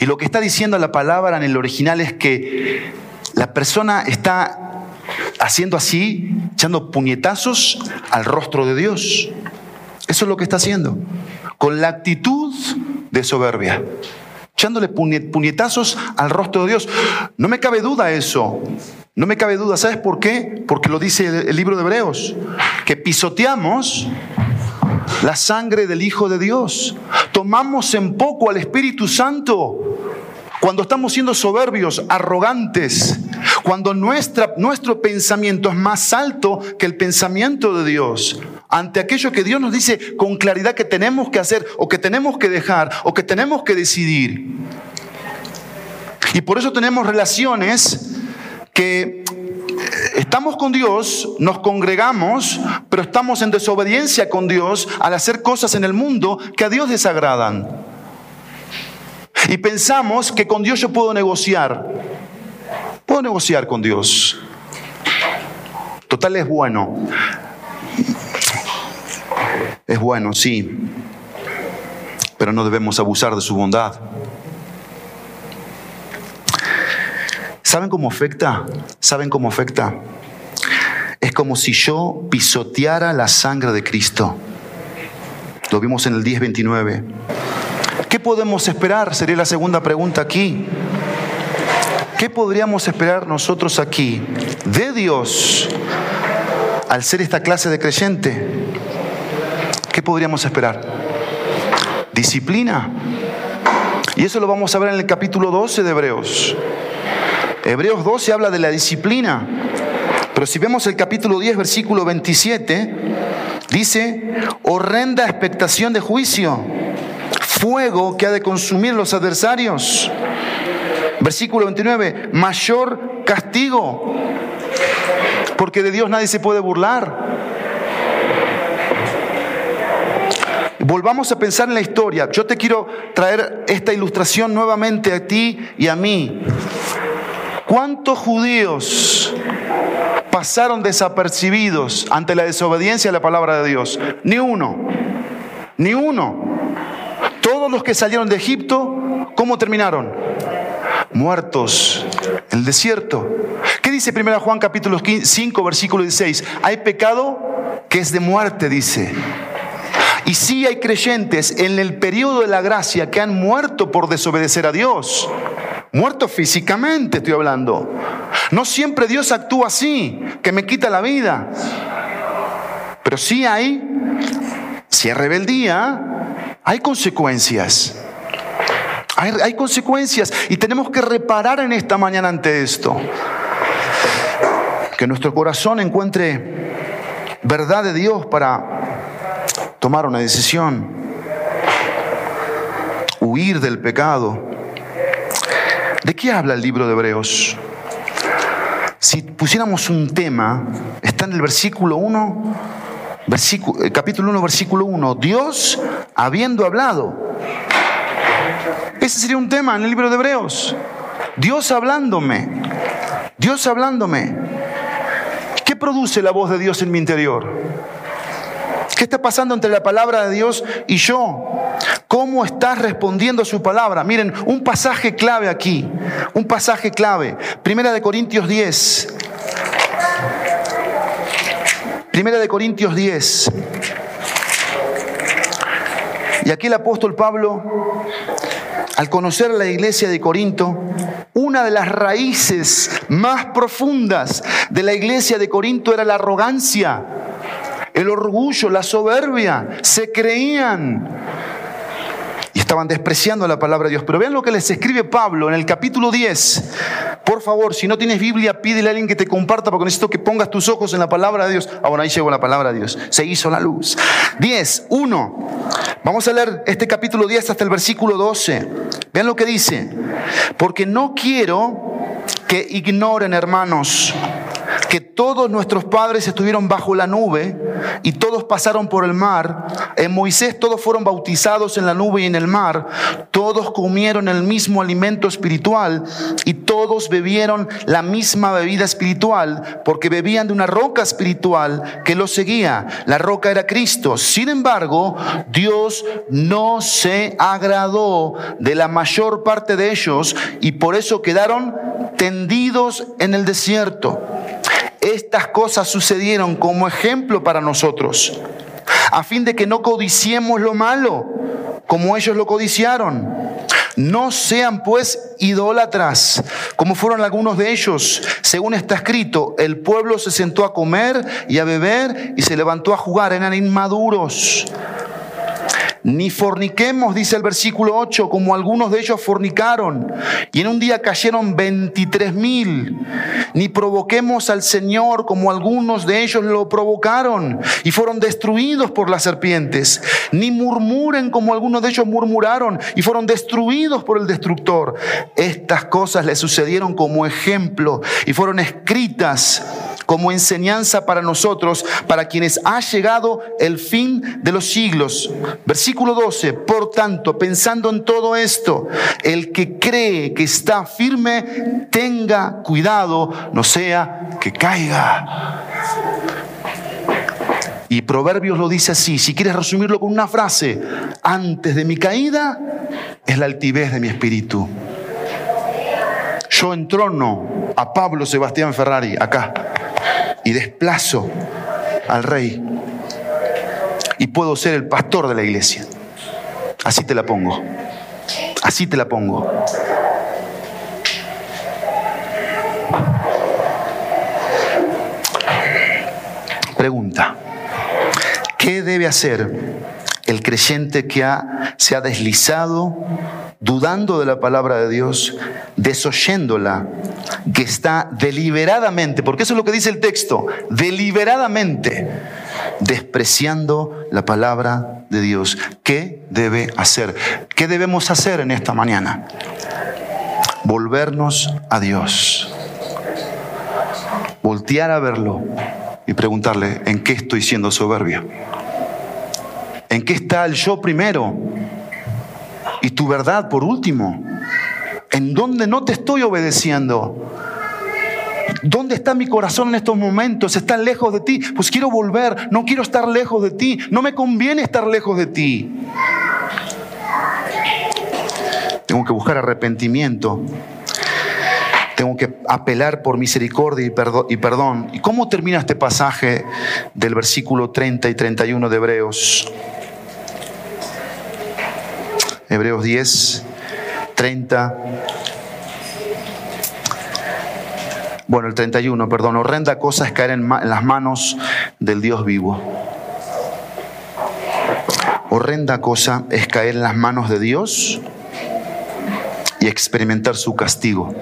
Y lo que está diciendo la palabra en el original es que la persona está haciendo así, echando puñetazos al rostro de Dios. Eso es lo que está haciendo, con la actitud de soberbia echándole puñetazos al rostro de Dios. No me cabe duda eso. No me cabe duda. ¿Sabes por qué? Porque lo dice el libro de Hebreos. Que pisoteamos la sangre del Hijo de Dios. Tomamos en poco al Espíritu Santo. Cuando estamos siendo soberbios, arrogantes, cuando nuestra, nuestro pensamiento es más alto que el pensamiento de Dios, ante aquello que Dios nos dice con claridad que tenemos que hacer o que tenemos que dejar o que tenemos que decidir. Y por eso tenemos relaciones que estamos con Dios, nos congregamos, pero estamos en desobediencia con Dios al hacer cosas en el mundo que a Dios desagradan. Y pensamos que con Dios yo puedo negociar. Puedo negociar con Dios. Total es bueno. Es bueno, sí, pero no debemos abusar de su bondad. ¿Saben cómo afecta? ¿Saben cómo afecta? Es como si yo pisoteara la sangre de Cristo. Lo vimos en el 10:29. ¿Qué podemos esperar? Sería la segunda pregunta aquí. ¿Qué podríamos esperar nosotros aquí de Dios al ser esta clase de creyente? ¿qué podríamos esperar? Disciplina. Y eso lo vamos a ver en el capítulo 12 de Hebreos. Hebreos 12 habla de la disciplina. Pero si vemos el capítulo 10, versículo 27, dice, horrenda expectación de juicio, fuego que ha de consumir los adversarios. Versículo 29, mayor castigo, porque de Dios nadie se puede burlar. Volvamos a pensar en la historia. Yo te quiero traer esta ilustración nuevamente a ti y a mí. ¿Cuántos judíos pasaron desapercibidos ante la desobediencia a la palabra de Dios? Ni uno. Ni uno. Todos los que salieron de Egipto, ¿cómo terminaron? Muertos en el desierto. ¿Qué dice 1 Juan capítulo 5, versículo 16? Hay pecado que es de muerte, dice. Y sí hay creyentes en el periodo de la gracia que han muerto por desobedecer a Dios. Muerto físicamente estoy hablando. No siempre Dios actúa así, que me quita la vida. Pero sí hay, si hay rebeldía, hay consecuencias. Hay, consecuencias y tenemos que reparar en esta mañana ante esto. Que nuestro corazón encuentre verdad de Dios para tomar una decisión, huir del pecado. ¿De qué habla el libro de Hebreos? Si pusiéramos un tema, está en el versículo 1, versículo, eh, capítulo 1, versículo 1, Dios habiendo hablado. Ese sería un tema en el libro de Hebreos. Dios hablándome, Dios hablándome. ¿Qué produce la voz de Dios en mi interior? ¿Qué está pasando entre la palabra de Dios y yo? ¿Cómo estás respondiendo a su palabra? Miren, un pasaje clave aquí, un pasaje clave. Primera de Corintios 10. Primera de Corintios 10. Y aquí el apóstol Pablo, al conocer la iglesia de Corinto, una de las raíces más profundas de la iglesia de Corinto era la arrogancia, el orgullo, la soberbia. Se creían estaban despreciando la palabra de Dios. Pero vean lo que les escribe Pablo en el capítulo 10. Por favor, si no tienes Biblia, pídele a alguien que te comparta porque necesito que pongas tus ojos en la palabra de Dios. Ah, bueno, ahí llegó la palabra de Dios. Se hizo la luz. 10, 1. Vamos a leer este capítulo 10 hasta el versículo 12. Vean lo que dice. Porque no quiero que ignoren, hermanos, que todos nuestros padres estuvieron bajo la nube y todos pasaron por el mar. En Moisés todos fueron bautizados en la nube y en el mar. Todos comieron el mismo alimento espiritual y todos bebieron la misma bebida espiritual porque bebían de una roca espiritual que los seguía. La roca era Cristo. Sin embargo, Dios no se agradó de la mayor parte de ellos y por eso quedaron tendidos en el desierto. Estas cosas sucedieron como ejemplo para nosotros, a fin de que no codiciemos lo malo, como ellos lo codiciaron. No sean pues idólatras, como fueron algunos de ellos. Según está escrito, el pueblo se sentó a comer y a beber y se levantó a jugar, eran inmaduros. Ni forniquemos, dice el versículo 8, como algunos de ellos fornicaron, y en un día cayeron 23 mil. Ni provoquemos al Señor como algunos de ellos lo provocaron y fueron destruidos por las serpientes. Ni murmuren como algunos de ellos murmuraron y fueron destruidos por el destructor. Estas cosas le sucedieron como ejemplo y fueron escritas como enseñanza para nosotros, para quienes ha llegado el fin de los siglos. Versículo 12, por tanto, pensando en todo esto, el que cree que está firme, tenga cuidado, no sea que caiga. Y Proverbios lo dice así, si quieres resumirlo con una frase, antes de mi caída es la altivez de mi espíritu. Yo entrono a Pablo Sebastián Ferrari acá y desplazo al rey y puedo ser el pastor de la iglesia. Así te la pongo. Así te la pongo. Pregunta. ¿Qué debe hacer el creyente que se ha deslizado dudando de la palabra de Dios, desoyéndola, que está deliberadamente, porque eso es lo que dice el texto, deliberadamente despreciando la palabra de Dios. ¿Qué debe hacer? ¿Qué debemos hacer en esta mañana? Volvernos a Dios. Voltear a verlo y preguntarle, ¿en qué estoy siendo soberbio? ¿En qué está el yo primero? y tu verdad por último. ¿En dónde no te estoy obedeciendo? ¿Dónde está mi corazón en estos momentos? ¿Está lejos de ti? Pues quiero volver, no quiero estar lejos de ti, no me conviene estar lejos de ti. Tengo que buscar arrepentimiento. Tengo que apelar por misericordia y perdón. ¿Y cómo termina este pasaje del versículo 30 y 31 de Hebreos? Hebreos 10, 30. Bueno, el 31, perdón. Horrenda cosa es caer en, las manos del Dios vivo. Horrenda cosa es caer en las manos de Dios y experimentar su castigo.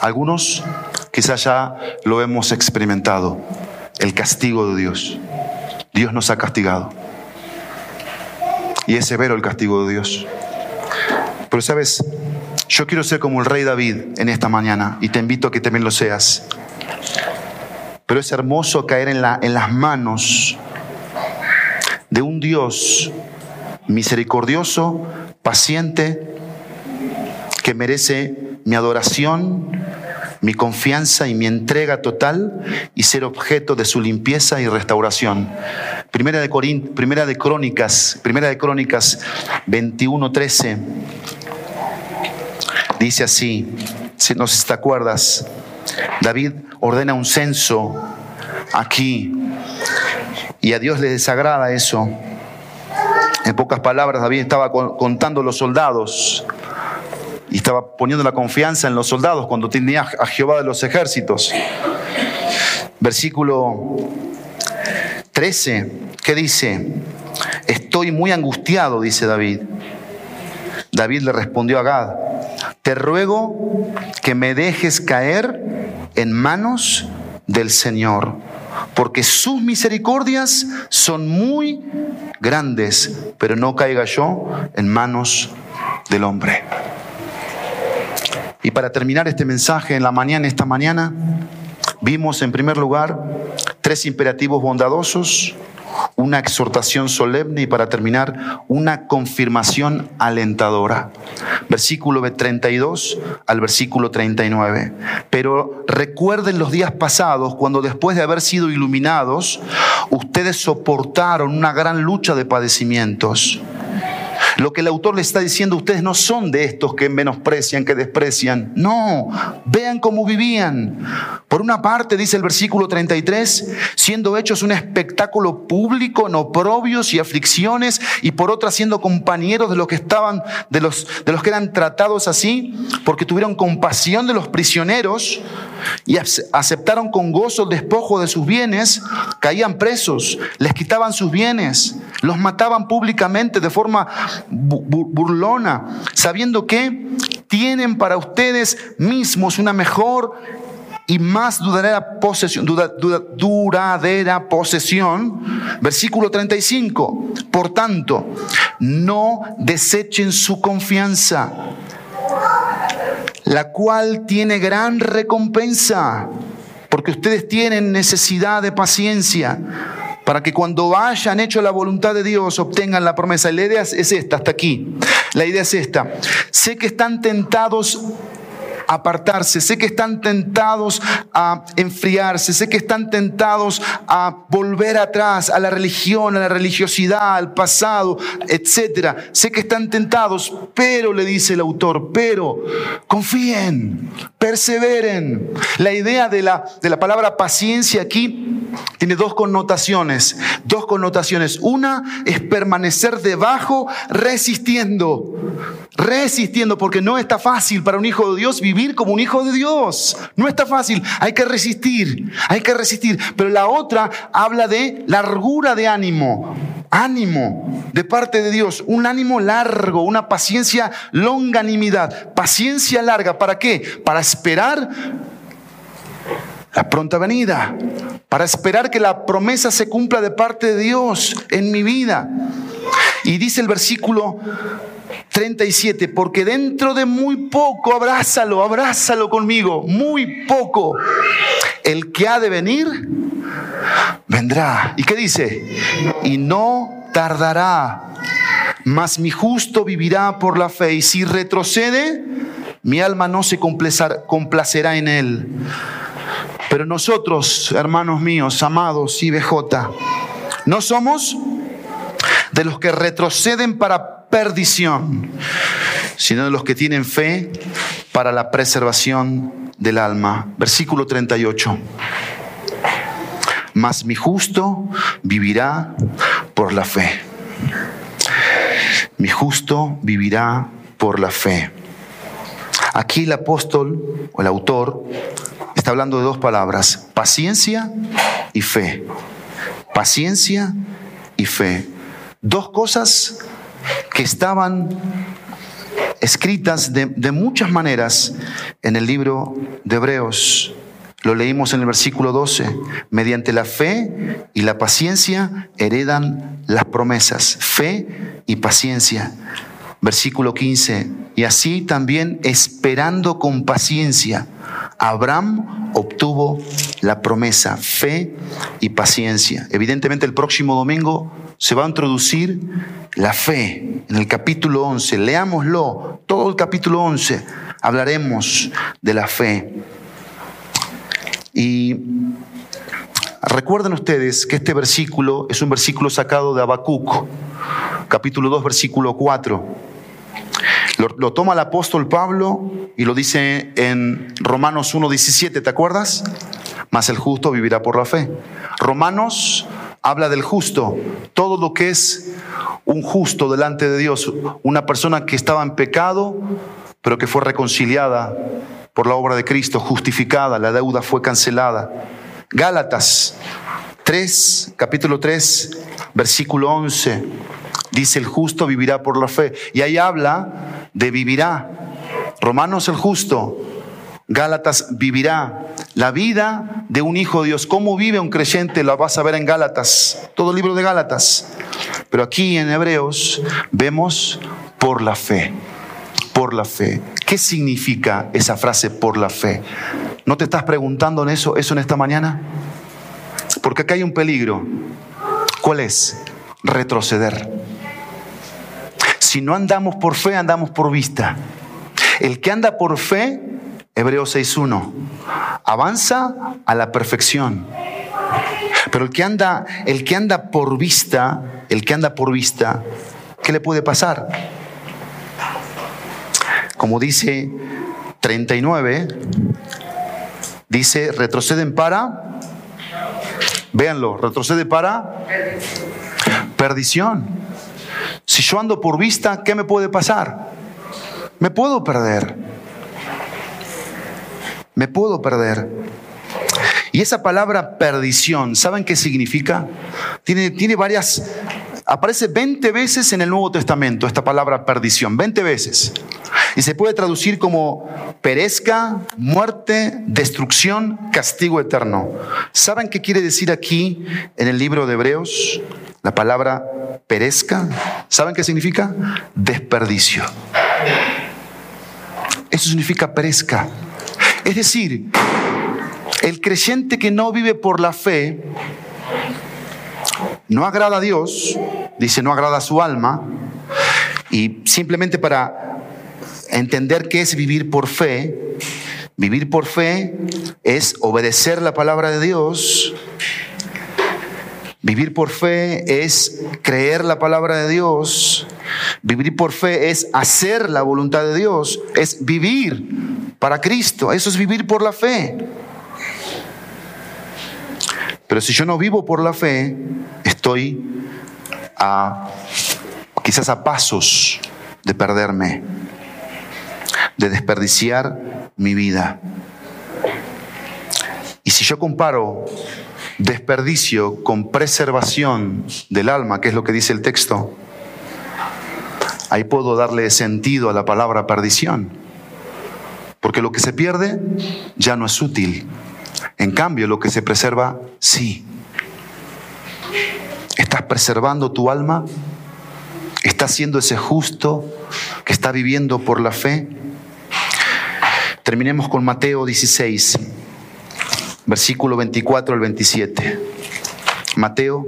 Algunos quizás ya lo hemos experimentado, el castigo de Dios. Dios nos ha castigado. Y es severo el castigo de Dios. Pero sabes, yo quiero ser como el rey David en esta mañana y te invito a que también lo seas. Pero es hermoso caer en, en las manos de un Dios misericordioso, paciente, que merece mi adoración, mi confianza y mi entrega total y ser objeto de su limpieza y restauración. Primera de, primera de Crónicas, Primera de Crónicas 21:13 dice así, si no te acuerdas, David ordena un censo aquí Y a Dios le desagrada eso. En pocas palabras, David estaba contando los soldados y estaba poniendo la confianza en los soldados cuando tenía a Jehová de los ejércitos. Versículo 13, ¿qué dice? Estoy muy angustiado, dice David. David le respondió a Gad, te ruego que me dejes caer en manos del Señor, porque sus misericordias son muy grandes, pero no caiga yo en manos del hombre. Y para terminar este mensaje en la mañana, esta mañana, vimos en primer lugar tres imperativos bondadosos, una exhortación solemne y para terminar, una confirmación alentadora. Versículo 32 al versículo 39. Pero recuerden los días pasados cuando después de haber sido iluminados, ustedes soportaron una gran lucha de padecimientos lo que el autor le está diciendo, ustedes no son de estos que menosprecian, que desprecian. No, vean cómo vivían. Por una parte, dice el versículo 33, siendo hechos un espectáculo público en oprobios y aflicciones, y por otra siendo compañeros de los que estaban, de los, de los que eran tratados así, porque tuvieron compasión de los prisioneros y aceptaron con gozo el despojo de sus bienes, caían presos, les quitaban sus bienes, los mataban públicamente de forma burlona, sabiendo que tienen para ustedes mismos una mejor y más duradera posesión. Versículo 35. Por tanto, no desechen su confianza, la cual tiene gran recompensa, porque ustedes tienen necesidad de paciencia para que cuando hayan hecho la voluntad de Dios obtengan la promesa. la idea es esta, hasta aquí. La idea es esta. Sé que están tentados apartarse, sé que están tentados a enfriarse, sé que están tentados a volver atrás a la religión, a la religiosidad, al pasado, etcétera. Sé que están tentados, pero le dice el autor, pero confíen, perseveren. La idea de la, de la palabra paciencia aquí tiene dos connotaciones, dos connotaciones. Una es permanecer debajo resistiendo, resistiendo, porque no está fácil para un hijo de Dios vivir como un hijo de Dios. No está fácil, hay que resistir, hay que resistir. Pero la otra habla de largura de ánimo, ánimo de parte de Dios, un ánimo largo, una paciencia, longanimidad, paciencia larga. ¿Para qué? Para esperar la pronta venida, para esperar que la promesa se cumpla de parte de Dios en mi vida. Y dice el versículo 37, porque dentro de muy poco, abrázalo, abrázalo conmigo, muy poco, el que ha de venir, vendrá. ¿Y qué dice? Y no tardará, mas mi justo vivirá por la fe, y si retrocede, mi alma no se complacerá en él. Pero nosotros, hermanos míos, amados y BJ, no somos de los que retroceden para perdición, sino de los que tienen fe para la preservación del alma. Versículo 38. Mas mi justo vivirá por la fe. Mi justo vivirá por la fe. Aquí el apóstol o el autor está hablando de dos palabras, paciencia y fe. Paciencia y fe. Dos cosas que estaban escritas de, muchas maneras en el libro de Hebreos. Lo leímos en el versículo 12. Mediante la fe y la paciencia heredan las promesas. Fe y paciencia. Versículo 15. Y así también esperando con paciencia, Abraham obtuvo la promesa, fe y paciencia. Evidentemente el próximo domingo se va a introducir la fe en el capítulo 11. Leámoslo, todo el capítulo 11. Hablaremos de la fe. Y recuerden ustedes que este versículo es un versículo sacado de Habacuc, capítulo 2, versículo 4. Lo, toma el apóstol Pablo y lo dice en Romanos 1, 17, ¿te acuerdas? Mas el justo vivirá por la fe. Romanos habla del justo. Todo lo que es un justo delante de Dios, una persona que estaba en pecado, pero que fue reconciliada por la obra de Cristo, justificada, la deuda fue cancelada. Gálatas 3, capítulo 3, versículo 11, dice el justo vivirá por la fe. Y ahí habla de vivirá. Romanos el justo, Gálatas vivirá. La vida de un hijo de Dios, cómo vive un creyente, la vas a ver en Gálatas, todo el libro de Gálatas. Pero aquí en Hebreos vemos por la fe, por la fe. ¿Qué significa esa frase por la fe? ¿No te estás preguntando en eso, eso en esta mañana? Porque acá hay un peligro. ¿Cuál es? Retroceder. Si no andamos por fe, andamos por vista. El que anda por fe, Hebreos 6.1, avanza a la perfección. Pero el que anda, el que anda por vista, el que anda por vista, ¿qué le puede pasar? Como dice 39, dice, retroceden para, véanlo, retrocede para perdición. Si yo ando por vista, ¿qué me puede pasar? Me puedo perder. Me puedo perder. Y esa palabra perdición, ¿saben qué significa? Tiene, tiene varias, aparece 20 veces en el Nuevo Testamento esta palabra perdición, 20 veces. Y se puede traducir como perezca, muerte, destrucción, castigo eterno. ¿Saben qué quiere decir aquí en el libro de Hebreos? La palabra perezca. ¿Saben qué significa? Desperdicio. Eso significa perezca. Es decir, el creyente que no vive por la fe no agrada a Dios, dice no agrada a su alma, y simplemente para entender qué es vivir por fe, vivir por fe es obedecer la palabra de Dios, Vivir por fe es creer la palabra de Dios. Vivir por fe es hacer la voluntad de Dios. Es vivir para Cristo. Eso es vivir por la fe. Pero si yo no vivo por la fe, estoy a quizás a pasos de perderme, de desperdiciar mi vida. Y si yo comparo desperdicio con preservación del alma, que es lo que dice el texto, ahí puedo darle sentido a la palabra perdición. Porque lo que se pierde ya no es útil. En cambio, lo que se preserva, sí. ¿Estás preservando tu alma? ¿Estás siendo ese justo que está viviendo por la fe? Terminemos con Mateo 16 versículo 24 al 27. Mateo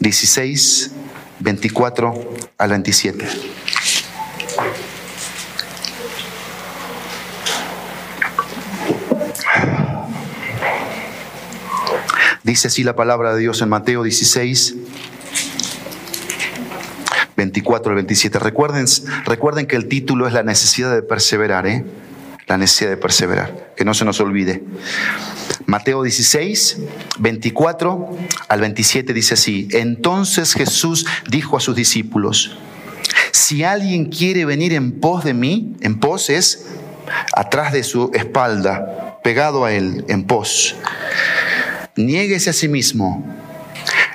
16, 24 al 27. Dice así la palabra de Dios en Mateo 16, 24 al 27. Recuerden, recuerden que el título es la necesidad de perseverar, ¿eh? La necesidad de perseverar, que no se nos olvide. Mateo 16, 24 al 27 dice así, entonces Jesús dijo a sus discípulos, si alguien quiere venir en pos de mí, en pos es atrás de su espalda, pegado a él, en pos, niéguese a sí mismo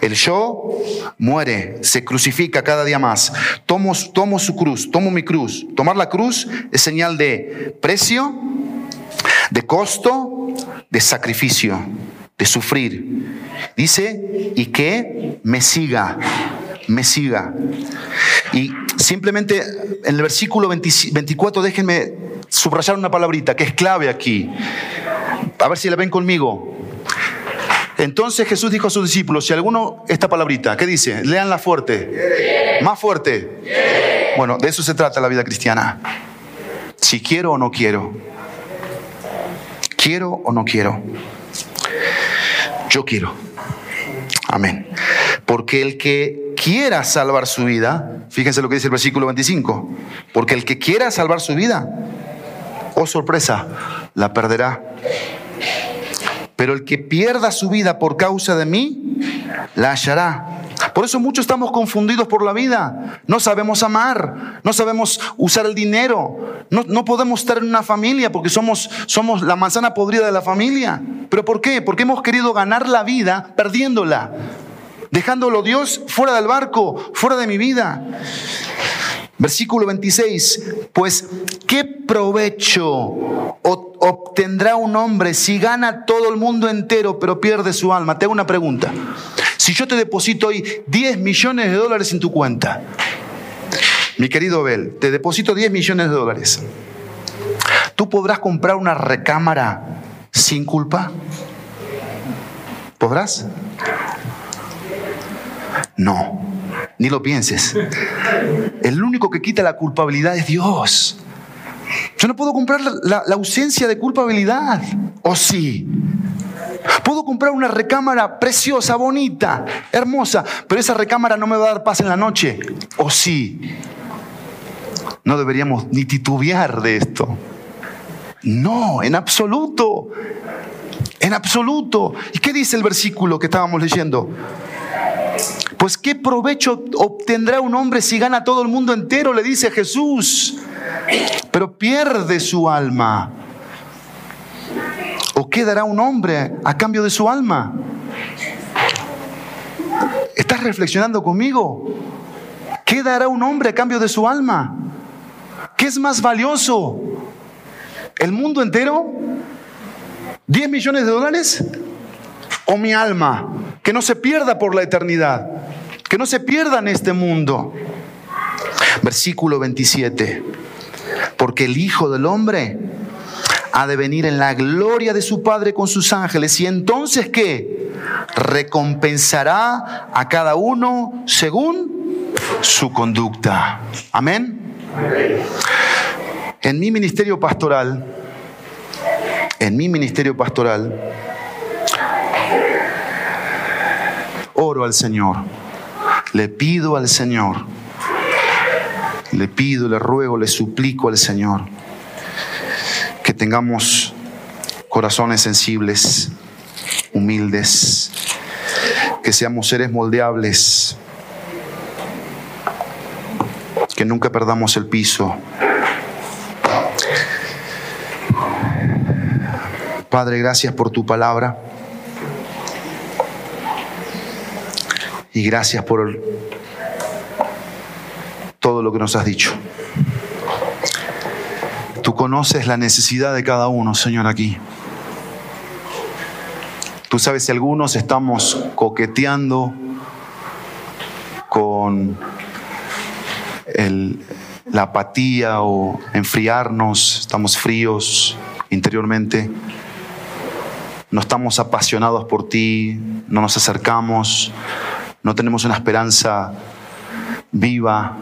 el yo muere, se crucifica cada día más. Tomo, tomo su cruz, tomo mi cruz. Tomar la cruz es señal de precio, de costo, de sacrificio, de sufrir. Dice, y que me siga, me siga. Y simplemente en el versículo 24, déjenme subrayar una palabrita que es clave aquí. A ver si la ven conmigo. Entonces Jesús dijo a sus discípulos, si alguno, esta palabrita, ¿qué dice? Leanla fuerte. Más fuerte. Bueno, de eso se trata la vida cristiana. Si quiero o no quiero. Quiero o no quiero. Yo quiero. Amén. Porque el que quiera salvar su vida, fíjense lo que dice el versículo 25, porque el que quiera salvar su vida, oh sorpresa, la perderá. Pero el que pierda su vida por causa de mí, la hallará. Por eso muchos estamos confundidos por la vida. No sabemos amar, no sabemos usar el dinero, no, no, podemos estar en una familia porque somos, somos la manzana podrida de la familia. ¿Pero por qué? Porque hemos querido ganar la vida perdiéndola, dejándolo Dios fuera del barco, fuera de mi vida. Versículo 26, pues ¿qué provecho obtendrá un hombre si gana todo el mundo entero pero pierde su alma? Te hago una pregunta. Si yo te deposito hoy 10 millones de dólares en tu cuenta, mi querido Bel, te deposito 10 millones de dólares, ¿tú podrás comprar una recámara sin culpa? ¿Podrás? No. Ni lo pienses. El único que quita la culpabilidad es Dios. Yo no puedo comprar la, ausencia de culpabilidad. ¿O sí? Puedo comprar una recámara preciosa, bonita, hermosa, pero esa recámara no me va a dar paz en la noche. ¿O sí? No deberíamos ni titubear de esto. No, en absoluto. En absoluto. ¿Y qué dice el versículo que estábamos leyendo? Pues qué provecho obtendrá un hombre si gana todo el mundo entero, le dice Jesús, pero pierde su alma. ¿O qué dará un hombre a cambio de su alma? ¿Estás reflexionando conmigo? ¿Qué dará un hombre a cambio de su alma? ¿Qué es más valioso? ¿El mundo entero? ¿10 millones de dólares? ¿O mi alma? Que no se pierda por la eternidad que no se pierda en este mundo. Versículo 27. Porque el Hijo del Hombre ha de venir en la gloria de su Padre con sus ángeles. Y entonces, ¿qué? Recompensará a cada uno según su conducta. Amén. En mi ministerio pastoral, en mi ministerio pastoral, oro al Señor le pido al Señor, le pido, le ruego, le suplico al Señor que tengamos corazones sensibles, humildes, que seamos seres moldeables, que nunca perdamos el piso. Padre, gracias por tu palabra. Y gracias por todo lo que nos has dicho. Tú conoces la necesidad de cada uno, Señor, aquí. Tú sabes si algunos estamos coqueteando con la apatía o enfriarnos, estamos fríos interiormente, no estamos apasionados por ti, no nos acercamos, no tenemos una esperanza viva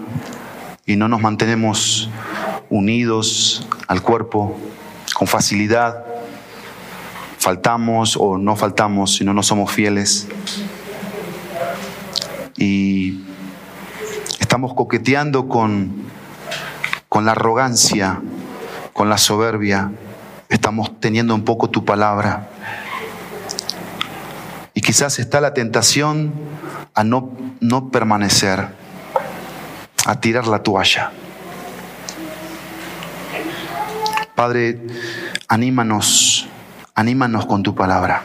y no nos mantenemos unidos al cuerpo con facilidad, faltamos o no faltamos, si no, no somos fieles. Y estamos coqueteando con, con la arrogancia, con la soberbia, estamos teniendo un poco tu palabra. Y quizás está la tentación a no, no permanecer, a tirar la toalla. Padre, anímanos, anímanos con tu palabra.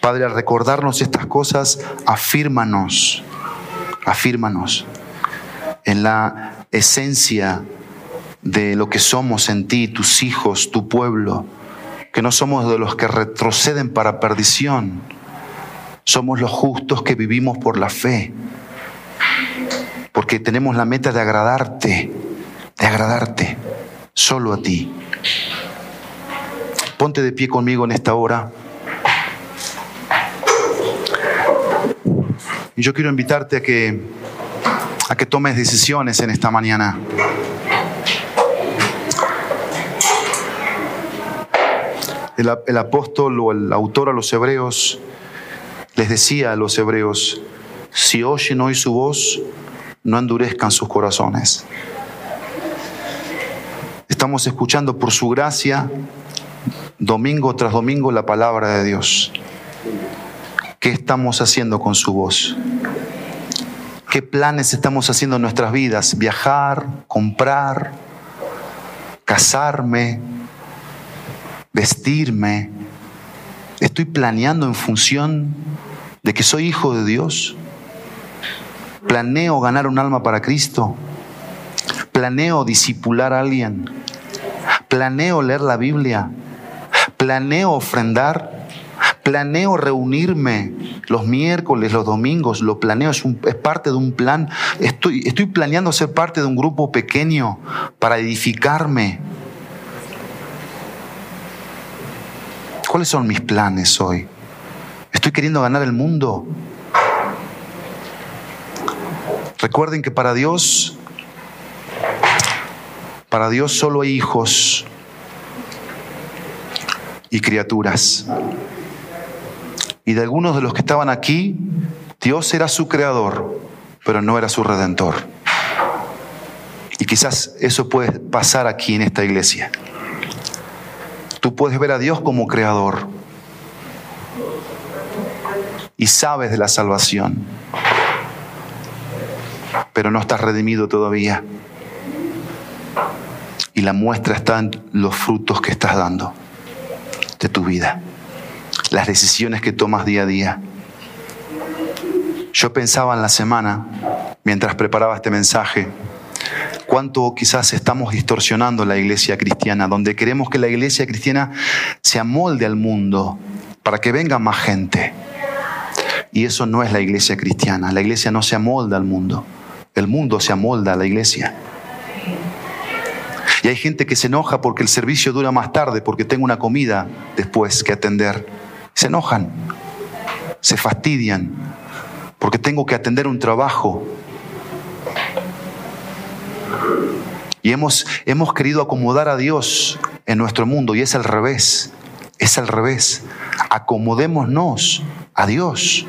Padre, al recordarnos estas cosas, afírmanos, afírmanos en la esencia de lo que somos en ti, tus hijos, tu pueblo, que no somos de los que retroceden para perdición, somos los justos que vivimos por la fe. Porque tenemos la meta de agradarte, de agradarte, solo a ti. Ponte de pie conmigo en esta hora. Y yo quiero invitarte a que, a que tomes decisiones en esta mañana. El, apóstol o el autor a los hebreos les decía a los hebreos, si oyen hoy su voz, no endurezcan sus corazones. Estamos escuchando por su gracia, domingo tras domingo la palabra de Dios. ¿Qué estamos haciendo con su voz? ¿Qué planes estamos haciendo en nuestras vidas? Viajar, comprar, casarme, vestirme. ¿Estoy planeando en función de que soy hijo de Dios? ¿Planeo ganar un alma para Cristo? ¿Planeo disipular a alguien? ¿Planeo leer la Biblia? ¿Planeo ofrendar? ¿Planeo reunirme los miércoles, los domingos? ¿Lo planeo? ¿Es, un- parte de un plan? Estoy, estoy planeando ser parte de un grupo pequeño para edificarme. ¿Cuáles son mis planes hoy? ¿Estoy queriendo ganar el mundo? Recuerden que para Dios, para Dios solo hay hijos y criaturas. Y de algunos de los que estaban aquí, Dios era su creador, pero no era su redentor. Y quizás eso puede pasar aquí en esta iglesia. Tú puedes ver a Dios como creador y sabes de la salvación, pero no estás redimido todavía. Y la muestra está en los frutos que estás dando de tu vida, las decisiones que tomas día a día. Yo pensaba en la semana, mientras preparaba este mensaje, cuánto quizás estamos distorsionando la iglesia cristiana, donde queremos que la iglesia cristiana se amolde al mundo para que venga más gente. Y eso no es la iglesia cristiana. La iglesia no se amolda al mundo. El mundo se amolda a la iglesia. Y hay gente que se enoja porque el servicio dura más tarde, porque tengo una comida después que atender. Se enojan, se fastidian, porque tengo que atender un trabajo. Y hemos, hemos querido acomodar a Dios en nuestro mundo y es al revés, es al revés. Acomodémonos a Dios,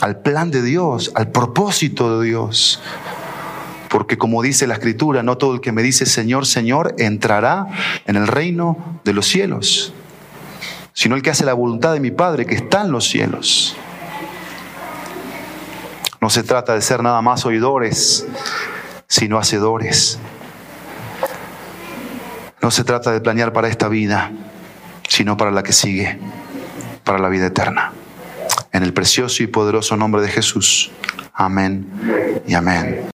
al plan de Dios, al propósito de Dios. Porque como dice la escritura, no todo el que me dice Señor, Señor entrará en el reino de los cielos, sino el que hace la voluntad de mi Padre que está en los cielos. No se trata de ser nada más oidores, sino hacedores. No se trata de planear para esta vida, sino para la que sigue, para la vida eterna. En el precioso y poderoso nombre de Jesús. Amén y amén.